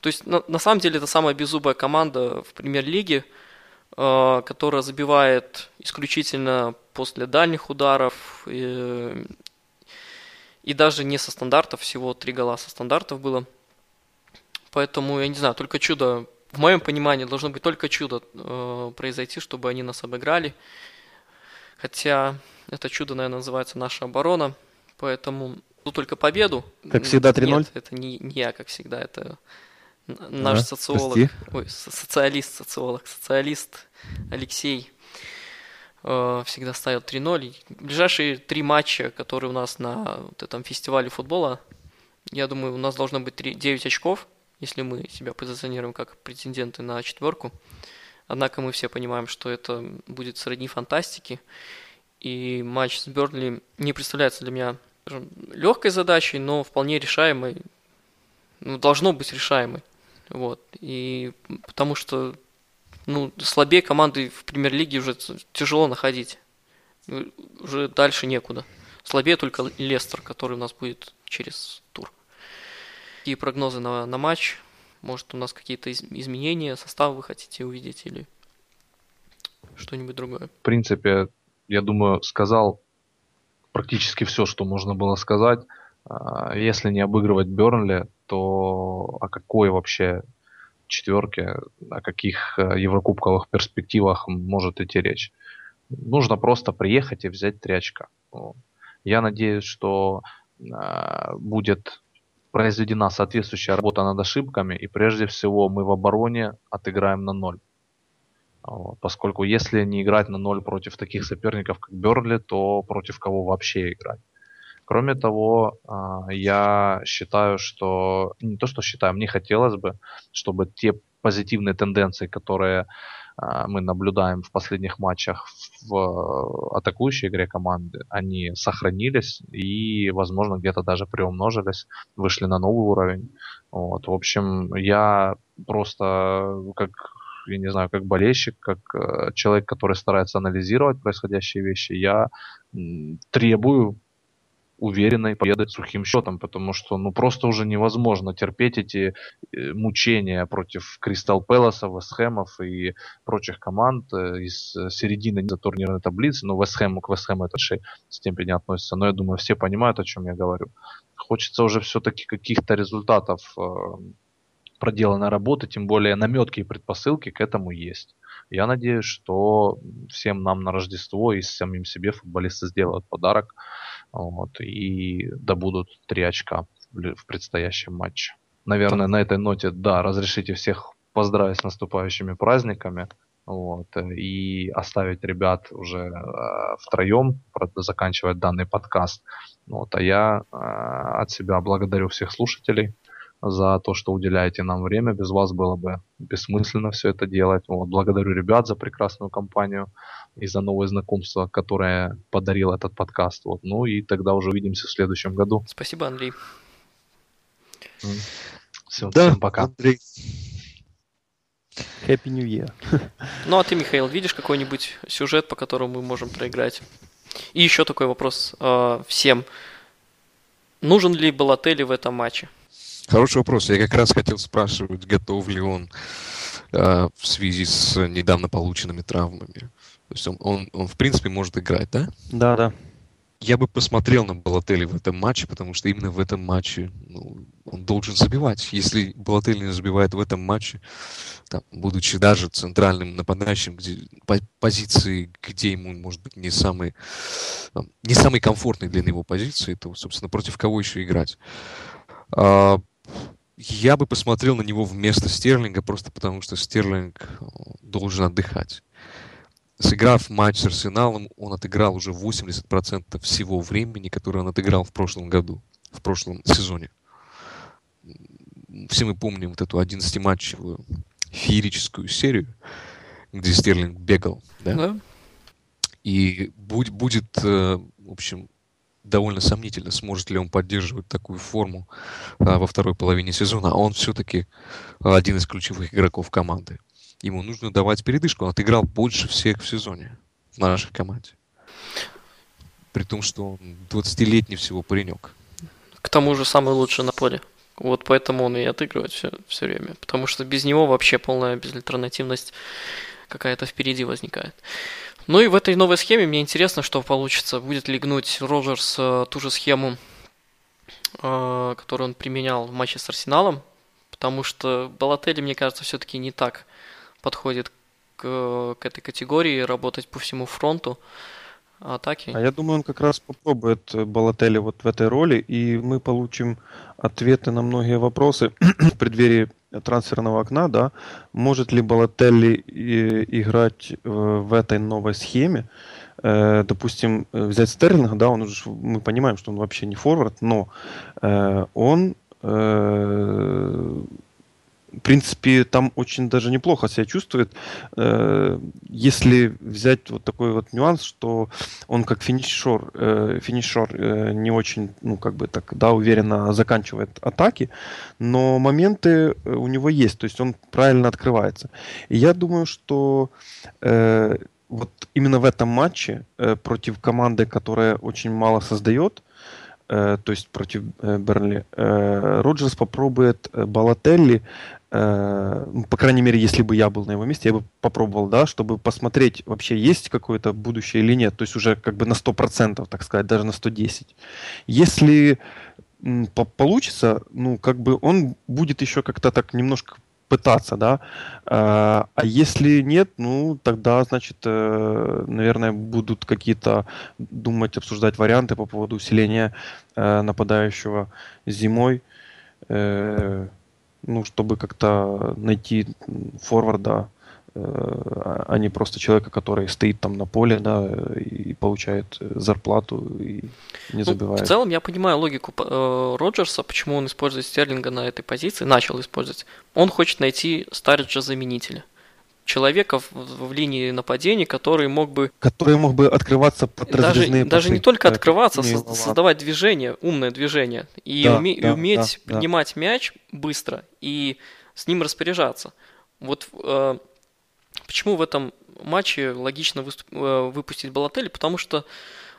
Speaker 1: То есть на, на самом деле это самая беззубая команда в премьер-лиге – Э, которая забивает исключительно после дальних ударов. И, и даже не со стандартов, всего три гола со стандартов было. Поэтому, я не знаю, только чудо, в моем понимании, должно быть только чудо э, произойти, чтобы они нас обыграли. Хотя это чудо, наверное, называется наша оборона. Поэтому ну, только победу.
Speaker 4: Как всегда 3-0? Нет,
Speaker 1: это не, не я, как всегда, это наш а, социолог, прости. ой, социалист, социолог, социалист Алексей э, всегда ставил 3-0. Ближайшие три матча, которые у нас на вот этом фестивале футбола, я думаю, у нас должно быть 3, 9 очков, если мы себя позиционируем как претенденты на четверку. Однако мы все понимаем, что это будет сродни фантастики. И матч с Бернли не представляется для меня легкой задачей, но вполне решаемой. Ну, должно быть решаемой. Вот. И потому что ну, слабее команды в премьер-лиге уже тяжело находить. Уже дальше некуда. Слабее только Лестер, который у нас будет через тур. Какие прогнозы на, на матч? Может, у нас какие-то из, изменения, состав вы хотите увидеть или что-нибудь другое?
Speaker 3: В принципе, я думаю, сказал практически все, что можно было сказать. А, если не обыгрывать Бернли, то о какой вообще четверке, о каких э, еврокубковых перспективах может идти речь? Нужно просто приехать и взять три очка. Я надеюсь, что а, будет произведена соответствующая работа над ошибками, и прежде всего мы в обороне отыграем на ноль. Поскольку если не играть на ноль против таких соперников, как Берли, то против кого вообще играть? Кроме того, а, я считаю, что не то, что считаю, мне хотелось бы, чтобы те позитивные тенденции, которые мы наблюдаем в последних матчах в атакующей игре команды, они сохранились и, возможно, где-то даже приумножились, вышли на новый уровень. Вот. В общем, я просто как я не знаю, как болельщик, как э, человек, который старается анализировать происходящие вещи, я требую уверенной победы сухим счетом, потому что ну просто уже невозможно терпеть эти э, мучения против Кристал Пэласа, Вестхэмов и прочих команд э, из э, середины турнирной таблицы. Ну, Вестхэму к Вестхэму это же степени относится, но я думаю, все понимают, о чем я говорю. Хочется уже все-таки каких-то результатов проделанной работы, тем более наметки и предпосылки к этому есть. Я надеюсь, что всем нам на Рождество и самим себе футболисты сделают подарок вот, и добудут три очка в, предстоящем матче. Наверное, на этой ноте, да, разрешите всех поздравить с наступающими праздниками. Вот, и оставить ребят уже э, втроем, заканчивать данный подкаст. Вот, а я э, от себя благодарю всех слушателей за то, что уделяете нам время. Без вас было бы бессмысленно все это делать. Вот, благодарю ребят за прекрасную компанию и за новые знакомства, которые подарил этот подкаст. Вот. Ну и тогда уже увидимся в следующем году.
Speaker 1: Спасибо, Андрей.
Speaker 3: Все, да, всем пока. Андрей.
Speaker 4: Happy New Year.
Speaker 1: Ну а ты, Михаил, видишь какой-нибудь сюжет, по которому мы можем проиграть? И еще такой вопрос э, всем. Нужен ли Балатели в этом матче?
Speaker 2: Хороший вопрос. Я как раз хотел спрашивать, готов ли он э, в связи с недавно полученными травмами. То есть он, он, он в принципе может играть, да?
Speaker 4: Да, да.
Speaker 2: Я бы посмотрел на Балотели в этом матче, потому что именно в этом матче ну, он должен забивать. Если Балотели не забивает в этом матче, там, будучи даже центральным нападающим, где, по, позиции, где ему, может быть, не самый, там, не самый комфортный для него позиции, то, собственно, против кого еще играть? А, я бы посмотрел на него вместо Стерлинга, просто потому что Стерлинг э, должен отдыхать. Сыграв матч с Арсеналом, он отыграл уже 80% всего времени, которое он отыграл в прошлом году, в прошлом сезоне. Все мы помним вот эту 11-матчевую феерическую серию, где Стерлинг бегал, да? да. И будь, будет, э, в общем, довольно сомнительно, сможет ли он поддерживать такую форму а, во второй половине сезона. А он все-таки один из ключевых игроков команды. Ему нужно давать передышку. Он отыграл больше всех в сезоне в нашей команде. При том, что он 20-летний всего паренек.
Speaker 1: К тому же самый лучший на поле. Вот поэтому он и отыгрывает все, все время. Потому что без него вообще полная безальтернативность какая-то впереди возникает. Ну и в этой новой схеме мне интересно, что получится. Будет ли гнуть Роджерс э, ту же схему, э, которую он применял в матче с Арсеналом, потому что Балатели, мне кажется, все-таки не так подходит к, к этой категории, работать по всему фронту атаки.
Speaker 4: А я думаю, он как раз попробует Балатели вот в этой роли, и мы получим ответы на многие вопросы в преддверии трансферного окна, да, может ли Балателли играть э, в этой новой схеме, э, допустим, взять Стерлинга, да, он уже, мы понимаем, что он вообще не форвард, но э, он в принципе, там очень даже неплохо себя чувствует. Э, если взять вот такой вот нюанс, что он как финишер, э, финишер э, не очень, ну, как бы так, да, уверенно заканчивает атаки, но моменты у него есть, то есть он правильно открывается. И я думаю, что вот именно в этом матче против команды, которая очень мало создает, то есть против Бернли, Роджерс попробует Балателли по крайней мере, если бы я был на его месте, я бы попробовал, да, чтобы посмотреть, вообще есть какое-то будущее или нет. То есть уже как бы на 100%, так сказать, даже на 110. Если получится, ну, как бы он будет еще как-то так немножко пытаться, да. А, а если нет, ну, тогда, значит, э, наверное, будут какие-то думать, обсуждать варианты по поводу усиления э, нападающего зимой ну, чтобы как-то найти форварда, э, а не просто человека, который стоит там на поле, да, и получает зарплату и не забивает.
Speaker 1: Ну, в целом я понимаю логику э, Роджерса, почему он использует Стерлинга на этой позиции, начал использовать. Он хочет найти Стариджа заменителя. Человека в, в линии нападения, который мог бы...
Speaker 4: Который мог бы открываться под
Speaker 1: Даже, даже не только открываться, со- создавать движение, умное движение. И,
Speaker 4: Да,
Speaker 1: уме-
Speaker 4: да,
Speaker 1: уметь
Speaker 4: да, да.
Speaker 1: поднимать мяч быстро и с ним распоряжаться. Вот э, почему в этом матче логично выступ- э, выпустить Балотелли? Потому что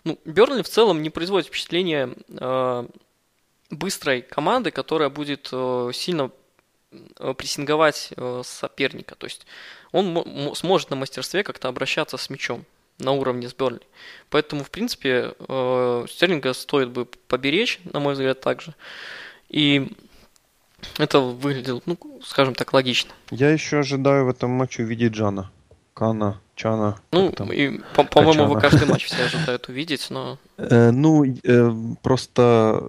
Speaker 1: ну, Бернли в целом не производит впечатление э, быстрой команды, которая будет э, сильно прессинговать э, соперника. То есть он мо- мо- сможет на мастерстве как-то обращаться с мячом на уровне с Бернли. Поэтому, в принципе, э, Стерлинга стоит бы поберечь, на мой взгляд, также. И это выглядело, ну, скажем так, логично.
Speaker 4: Я еще ожидаю в этом матче увидеть Джана. Кана, Чана.
Speaker 1: Ну, и, по- по-моему, вы
Speaker 4: Качана.
Speaker 1: каждый матч все ожидают увидеть, но
Speaker 4: Э, ну, э, просто,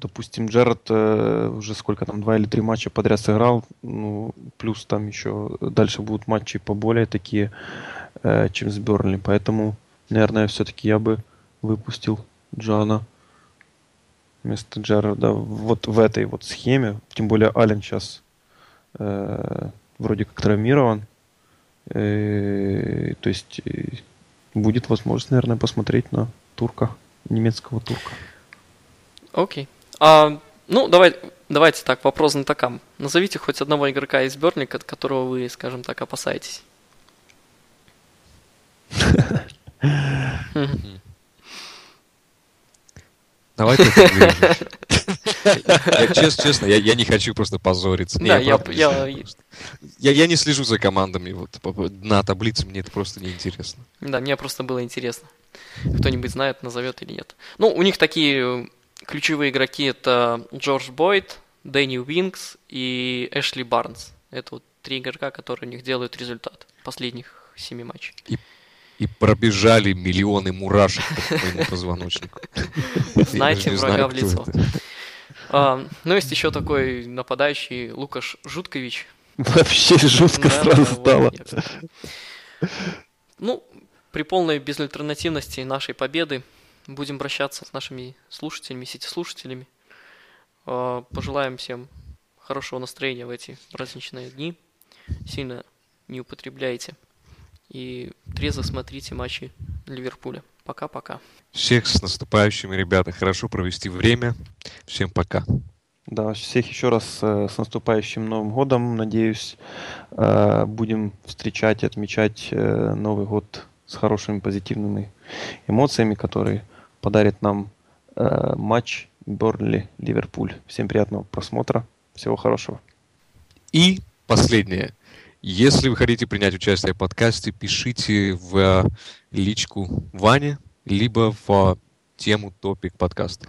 Speaker 4: допустим, Джерард э, уже сколько там, два или три матча подряд сыграл, ну, плюс там еще дальше будут матчи поболее такие, э, чем с Бернли, поэтому, наверное, все-таки я бы выпустил Джана вместо Джерарда вот в этой вот схеме, тем более Ален сейчас вроде как травмирован, Э, то есть э, будет возможность, наверное, посмотреть на турка, немецкого турка.
Speaker 1: окей. А, ну, давай, давайте так, вопрос знатокам. Назовите хоть одного игрока из Бернли, от которого вы, скажем так, опасаетесь. Мгм.
Speaker 2: Давай ты это вырежешь. Я, честно, честно, я, я не хочу просто позориться. Не,
Speaker 1: Да, я-
Speaker 2: правда не
Speaker 1: я-
Speaker 2: знаю просто. я, я не слежу за командами вот, на таблице, мне это просто неинтересно.
Speaker 1: Да, мне просто было интересно. Кто-нибудь знает, назовет или нет. Ну, у них такие ключевые игроки это Джордж Бойд, Дэнни Уинкс и Эшли Барнс. Это вот три игрока, которые у них делают результат последних семи матчей.
Speaker 2: И пробежали миллионы мурашек по моему позвоночнику.
Speaker 1: Знаете врага в лицо. А, ну, есть еще такой нападающий Лукаш Жуткович.
Speaker 4: Вообще жутко сразу стало.
Speaker 1: Ну, при полной безальтернативности нашей победы будем прощаться с нашими слушателями, сети-слушателями. А, Пожелаем всем хорошего настроения в эти праздничные дни. Сильно не употребляйте. И трезво смотрите матчи Ливерпуля. Пока-пока.
Speaker 2: Всех с наступающими, ребята. Хорошо провести время. Всем пока.
Speaker 4: Да, всех еще раз э, с наступающим Новым годом. Надеюсь, э, будем встречать и отмечать э, Новый год с хорошими позитивными эмоциями, которые подарит нам э, матч Бернли-Ливерпуль. Всем приятного просмотра. Всего хорошего.
Speaker 2: И последнее. Если вы хотите принять участие в подкасте, пишите в личку Ване, либо в тему топик подкаста.